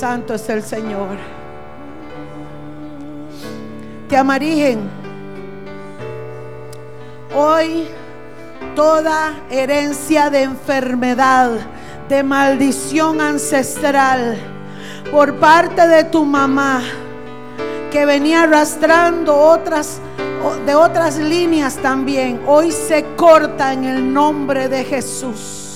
Santo es el Señor. Te amarigen. Hoy toda herencia de enfermedad, de maldición ancestral por parte de tu mamá que venía arrastrando otras de otras líneas también, hoy se corta en el nombre de Jesús.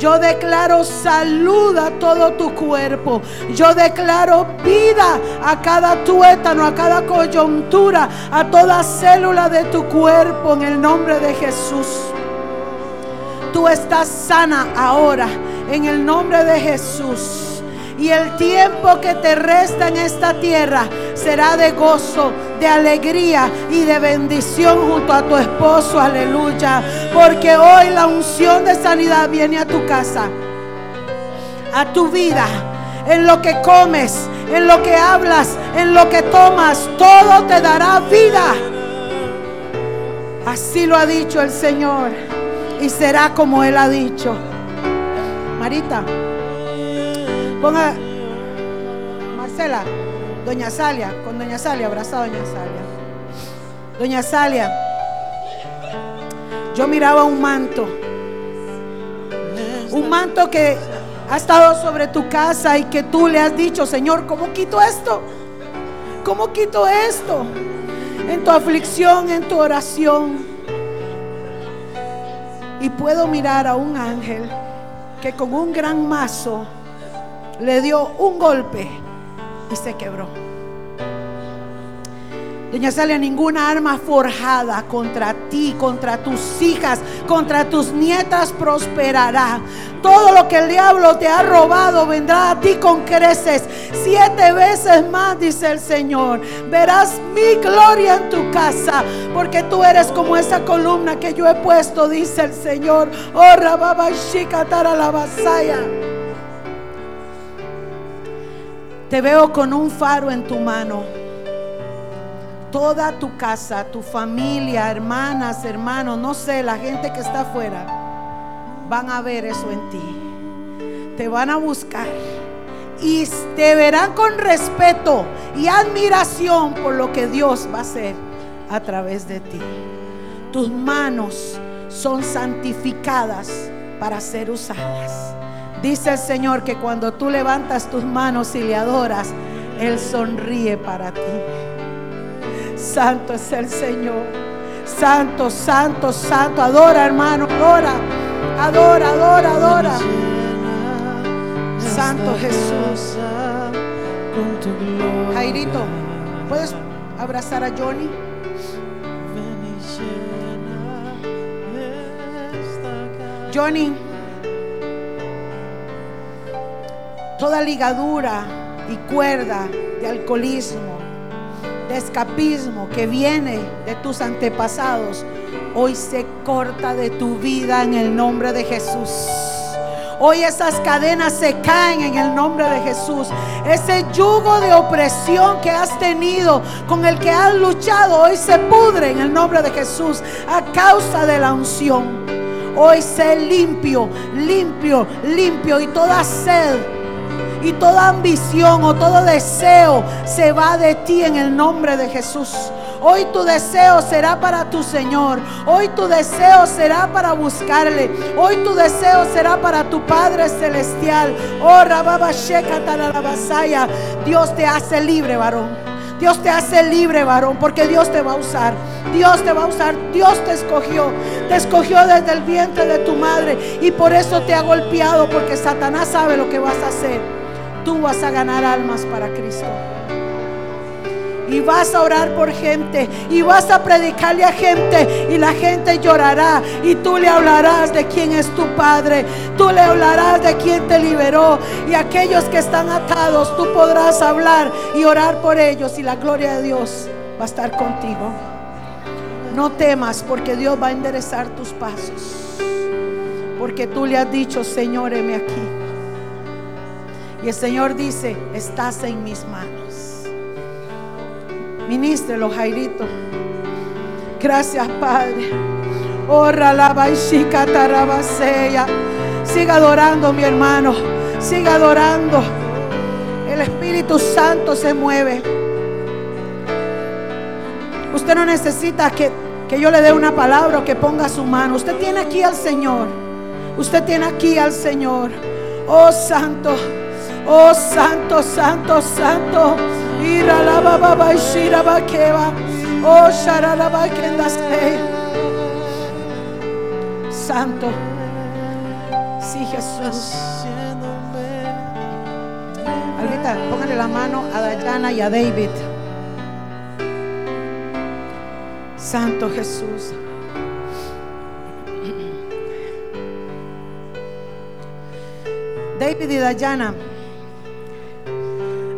Yo declaro salud a todo tu cuerpo. Yo declaro vida a cada tuétano, a cada coyuntura, a toda célula de tu cuerpo en el nombre de Jesús. Tú estás sana ahora en el nombre de Jesús. Y el tiempo que te resta en esta tierra será de gozo, de alegría y de bendición junto a tu esposo. Aleluya. Porque hoy la unción de sanidad viene a tu casa, a tu vida, en lo que comes, en lo que hablas, en lo que tomas. Todo te dará vida. Así lo ha dicho el Señor. Y será como Él ha dicho. Marita. Ponga Marcela, Doña Salia, con Doña Salia, abrazada Doña Salia. Doña Salia, yo miraba un manto, un manto que ha estado sobre tu casa y que tú le has dicho, Señor, ¿cómo quito esto? ¿Cómo quito esto? En tu aflicción, en tu oración. Y puedo mirar a un ángel que con un gran mazo le dio un golpe y se quebró. Doña Salia, ninguna arma forjada contra ti, contra tus hijas, contra tus nietas prosperará. Todo lo que el diablo te ha robado vendrá a ti con creces. Siete veces más, dice el Señor. Verás mi gloria en tu casa, porque tú eres como esa columna que yo he puesto, dice el Señor. Oh, rababa la vasaya. Te veo con un faro en tu mano. Toda tu casa, tu familia, hermanas, hermanos, no sé, la gente que está afuera, van a ver eso en ti. Te van a buscar y te verán con respeto y admiración por lo que Dios va a hacer a través de ti. Tus manos son santificadas para ser usadas. Dice el Señor que cuando tú levantas tus manos y le adoras, Él sonríe para ti. Santo es el Señor. Santo, santo, santo. Adora, hermano. Adora. Adora, adora, adora. Santo Jesús. Jairito, ¿puedes abrazar a Johnny? Johnny. Toda ligadura y cuerda de alcoholismo, de escapismo que viene de tus antepasados, hoy se corta de tu vida en el nombre de Jesús. Hoy esas cadenas se caen en el nombre de Jesús. Ese yugo de opresión que has tenido, con el que has luchado, hoy se pudre en el nombre de Jesús a causa de la unción. Hoy sé limpio, limpio, limpio y toda sed y toda ambición o todo deseo se va de ti en el nombre de Jesús. Hoy tu deseo será para tu Señor. Hoy tu deseo será para buscarle. Hoy tu deseo será para tu Padre Celestial. Oh, Rababa Dios te hace libre, varón. Dios te hace libre, varón, porque Dios te va a usar. Dios te va a usar. Dios te escogió. Te escogió desde el vientre de tu madre. Y por eso te ha golpeado, porque Satanás sabe lo que vas a hacer. Tú vas a ganar almas para Cristo y vas a orar por gente y vas a predicarle a gente y la gente llorará y tú le hablarás de quién es tu Padre, tú le hablarás de quién te liberó y aquellos que están atados tú podrás hablar y orar por ellos y la gloria de Dios va a estar contigo. No temas porque Dios va a enderezar tus pasos. Porque tú le has dicho, Señor, heme aquí. Y el Señor dice, estás en mis manos. Ministrelo, Jairito. Gracias, Padre. Ora la baishika tarabaseya. Siga adorando, mi hermano. Siga adorando. El Espíritu Santo se mueve. Usted no necesita que, que yo le dé una palabra o que ponga su mano. Usted tiene aquí al Señor. Usted tiene aquí al Señor. Oh Santo. Oh Santo, Santo, Santo. Ira la baba ba shira ba keba. Oh shara la ba Santo. Sí, Jesús. Ahorita póngale la mano a Dayana y a David. Santo Jesús. David y Dayana.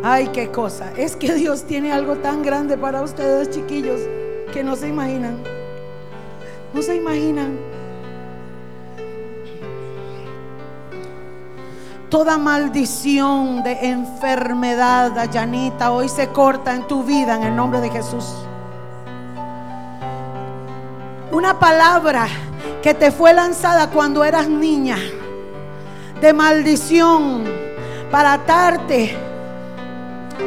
Ay, qué cosa. Es que Dios tiene algo tan grande para ustedes, chiquillos, que no se imaginan. No se imaginan. Toda maldición de enfermedad, Dayanita, hoy se corta en tu vida en el nombre de Jesús. Una palabra que te fue lanzada cuando eras niña, de maldición, para atarte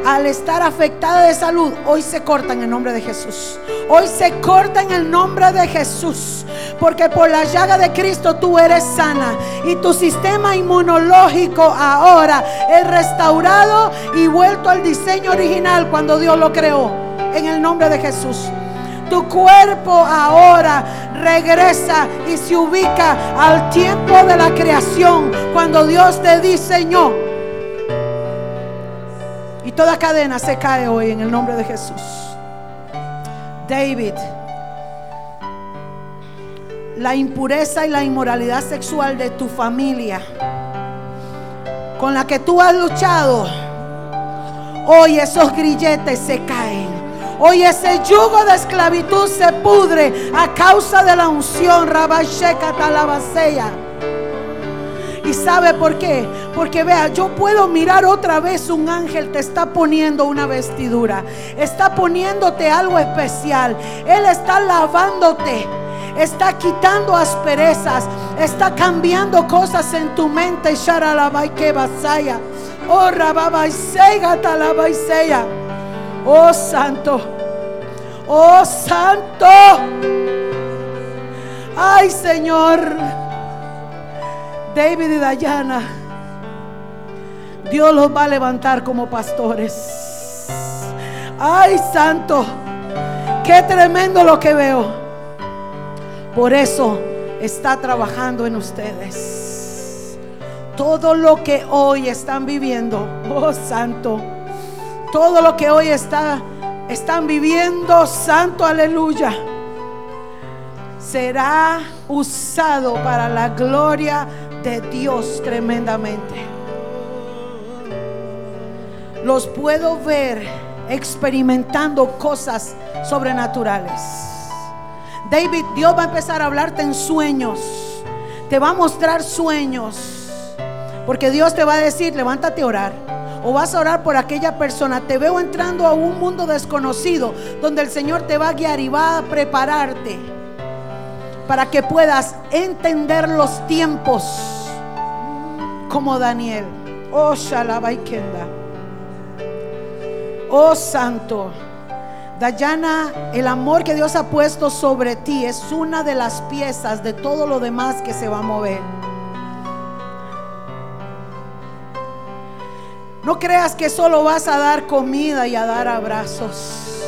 al estar afectada de salud, hoy se corta en el nombre de Jesús. Hoy se corta en el nombre de Jesús. Porque por la llaga de Cristo tú eres sana. Y tu sistema inmunológico ahora es restaurado y vuelto al diseño original cuando Dios lo creó. En el nombre de Jesús. Tu cuerpo ahora regresa y se ubica al tiempo de la creación. Cuando Dios te diseñó toda cadena se cae hoy en el nombre de Jesús. David, la impureza y la inmoralidad sexual de tu familia, con la que tú has luchado, hoy esos grilletes se caen. Hoy ese yugo de esclavitud se pudre a causa de la unción. Rabasheka talabaseya. ¿Y sabe por qué? Porque vea, yo puedo mirar otra vez un ángel te está poniendo una vestidura. Está poniéndote algo especial. Él está lavándote. Está quitando asperezas. Está cambiando cosas en tu mente. que basaya. Oh, Oh, santo. Oh, santo. Ay, Señor. David y Dayana, Dios los va a levantar como pastores. Ay, santo, qué tremendo lo que veo. Por eso está trabajando en ustedes. Todo lo que hoy están viviendo, oh santo, todo lo que hoy está, están viviendo, santo, aleluya, será usado para la gloria de Dios tremendamente. Los puedo ver experimentando cosas sobrenaturales. David, Dios va a empezar a hablarte en sueños. Te va a mostrar sueños. Porque Dios te va a decir, levántate a orar. O vas a orar por aquella persona. Te veo entrando a un mundo desconocido donde el Señor te va a guiar y va a prepararte para que puedas entender los tiempos como Daniel. Oh, Shalabaikenda. Oh, Santo. Dayana, el amor que Dios ha puesto sobre ti es una de las piezas de todo lo demás que se va a mover. No creas que solo vas a dar comida y a dar abrazos.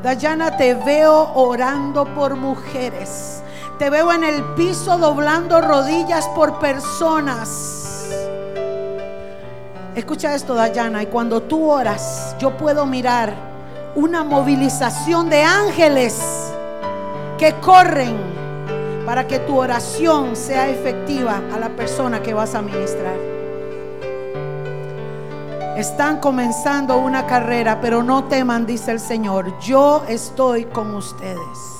Dayana, te veo orando por mujeres. Te veo en el piso doblando rodillas por personas. Escucha esto, Dayana. Y cuando tú oras, yo puedo mirar una movilización de ángeles que corren para que tu oración sea efectiva a la persona que vas a ministrar. Están comenzando una carrera, pero no teman, dice el Señor. Yo estoy con ustedes.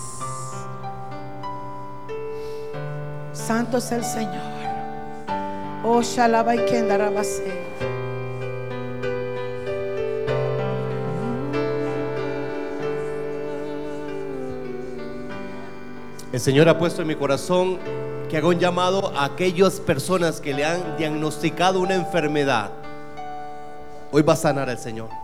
Santo es el Señor. Oh, Shalaba y El Señor ha puesto en mi corazón que haga un llamado a aquellas personas que le han diagnosticado una enfermedad Hoy va a sanar el Señor.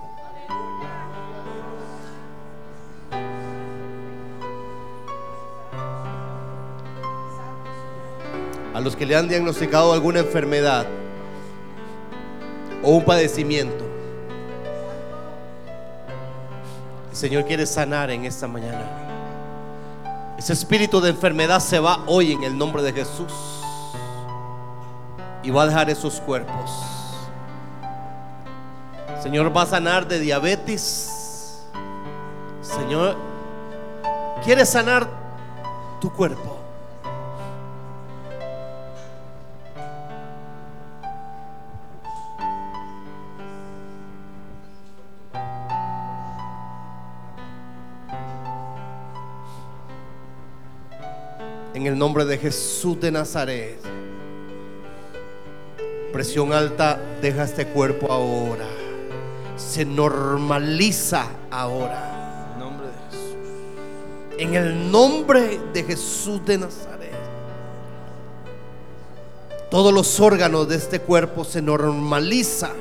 A los que le han diagnosticado alguna enfermedad o un padecimiento. El Señor quiere sanar en esta mañana. Ese espíritu de enfermedad se va hoy en el nombre de Jesús. Y va a dejar esos cuerpos. Señor va a sanar de diabetes. Señor quiere sanar tu cuerpo. En el nombre de Jesús de Nazaret. Presión alta, deja este cuerpo ahora se normaliza ahora. En nombre de Jesús. En el nombre de Jesús de Nazaret. Todos los órganos de este cuerpo se normalizan.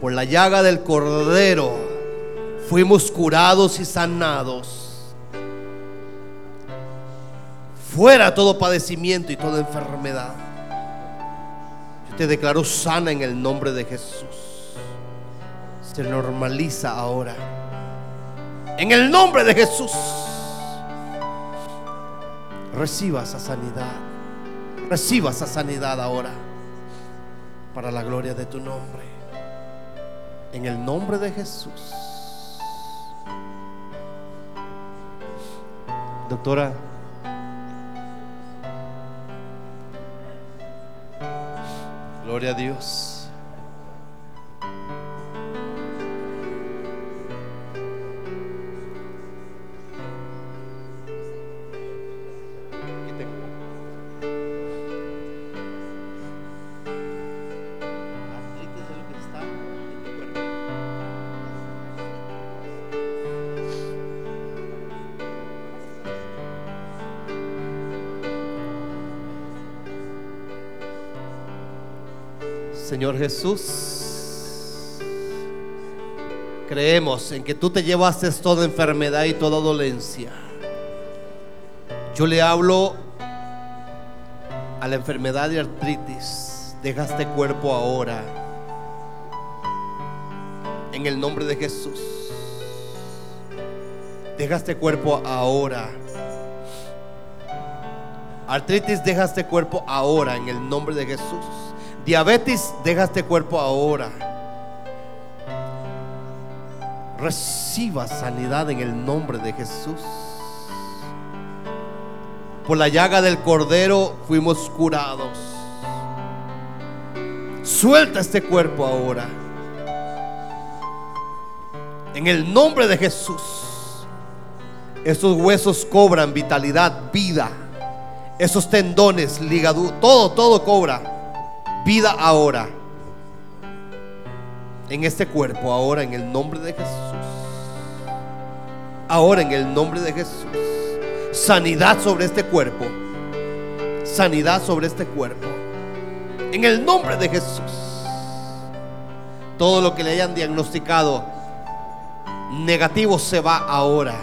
Por la llaga del cordero fuimos curados y sanados. Fuera todo padecimiento y toda enfermedad. Yo te declaro sana en el nombre de Jesús se normaliza ahora. En el nombre de Jesús. Reciba esa sanidad. Reciba esa sanidad ahora. Para la gloria de tu nombre. En el nombre de Jesús. Doctora. Gloria a Dios. Jesús, creemos en que tú te llevaste toda enfermedad y toda dolencia. Yo le hablo a la enfermedad de artritis. Deja este cuerpo ahora. En el nombre de Jesús. Deja este cuerpo ahora. Artritis, deja este cuerpo ahora en el nombre de Jesús. Diabetes, deja este cuerpo ahora. Reciba sanidad en el nombre de Jesús. Por la llaga del cordero fuimos curados. Suelta este cuerpo ahora. En el nombre de Jesús. Estos huesos cobran vitalidad, vida Esos tendones, ligaduras, todo, todo cobra vida ahora. En este cuerpo, ahora en el nombre de Jesús. Ahora en el nombre de Jesús. Sanidad sobre este cuerpo. Sanidad sobre este cuerpo. En el nombre de Jesús. Todo lo que le hayan diagnosticado negativo se va ahora.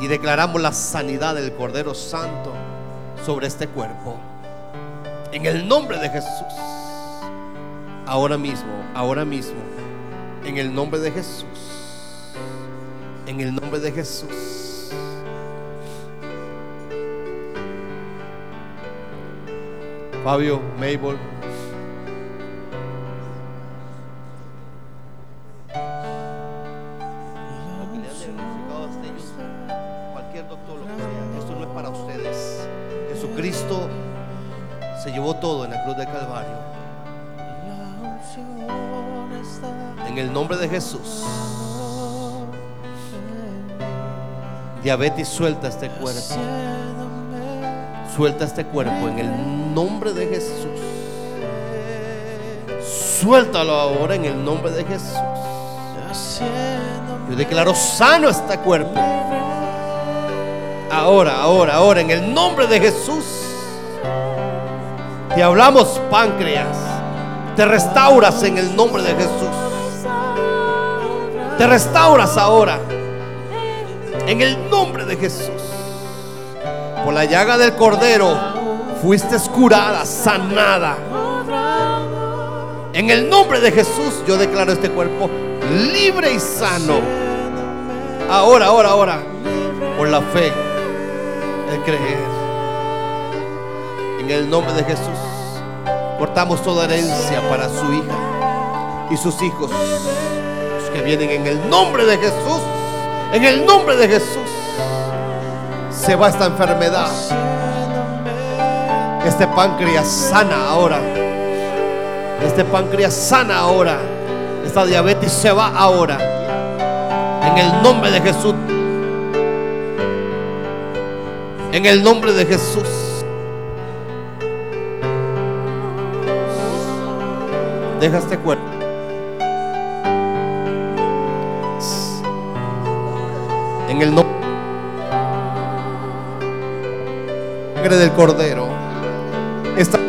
Y declaramos la sanidad del Cordero Santo sobre este cuerpo. En el nombre de Jesús. Ahora mismo, ahora mismo. En el nombre de Jesús. En el nombre de Jesús. Fabio, Mabel. Diabetes suelta este cuerpo. Suelta este cuerpo en el nombre de Jesús. Suéltalo ahora en el nombre de Jesús. Yo declaro sano este cuerpo. Ahora, ahora, ahora, en el nombre de Jesús. Te hablamos páncreas. Te restauras en el nombre de Jesús. Te restauras ahora. En el nombre de Jesús. Por la llaga del cordero fuiste curada, sanada. En el nombre de Jesús yo declaro este cuerpo libre y sano. Ahora, ahora, ahora. Por la fe, el creer. En el nombre de Jesús cortamos toda herencia para su hija y sus hijos. Los que vienen en el nombre de Jesús. En el nombre de Jesús. Se va esta enfermedad. Este páncreas sana ahora. Este páncreas sana ahora. Esta diabetes se va ahora. En el nombre de Jesús. En el nombre de Jesús. Deja este cuerpo. En el nombre del Cordero. Esta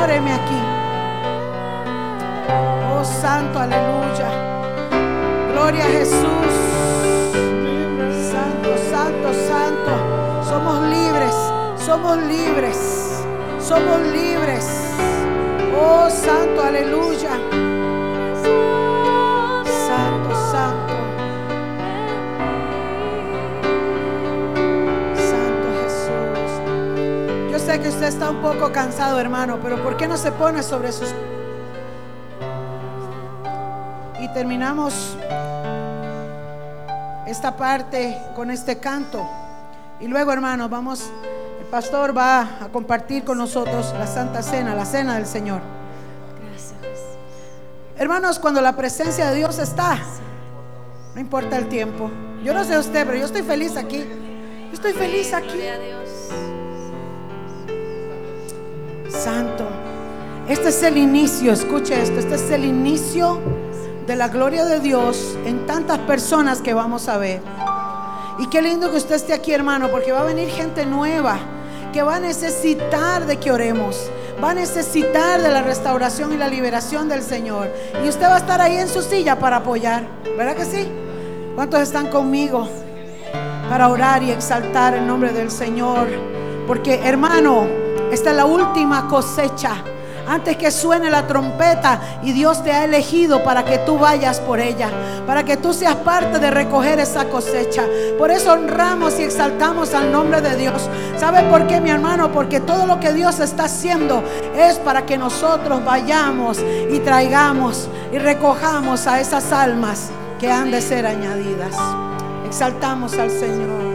Señor, aquí. Oh Santo, aleluya. Gloria a Jesús. Santo, santo, santo. Somos libres. Somos libres. Somos libres. Oh Santo, aleluya. Un poco cansado, hermano, pero ¿por qué no se pone sobre sus... Y terminamos esta parte con este canto. Y luego, hermanos, vamos, el pastor va a compartir con nosotros la Santa Cena, la Cena del Señor. Hermanos, cuando la presencia de Dios está, no importa el tiempo. Yo no sé usted, pero yo estoy feliz aquí. Yo estoy feliz aquí. Este es el inicio, escuche esto, este es el inicio de la gloria de Dios en tantas personas que vamos a ver. Y qué lindo que usted esté aquí, hermano, porque va a venir gente nueva que va a necesitar de que oremos. Va a necesitar de la restauración y la liberación del Señor. Y usted va a estar ahí en su silla para apoyar. ¿Verdad que sí? ¿Cuántos están conmigo para orar y exaltar el nombre del Señor? Porque, hermano, esta es la última cosecha. Antes que suene la trompeta y Dios te ha elegido para que tú vayas por ella, para que tú seas parte de recoger esa cosecha. Por eso honramos y exaltamos al nombre de Dios. ¿Sabe por qué, mi hermano? Porque todo lo que Dios está haciendo es para que nosotros vayamos y traigamos y recojamos a esas almas que han de ser añadidas. Exaltamos al Señor.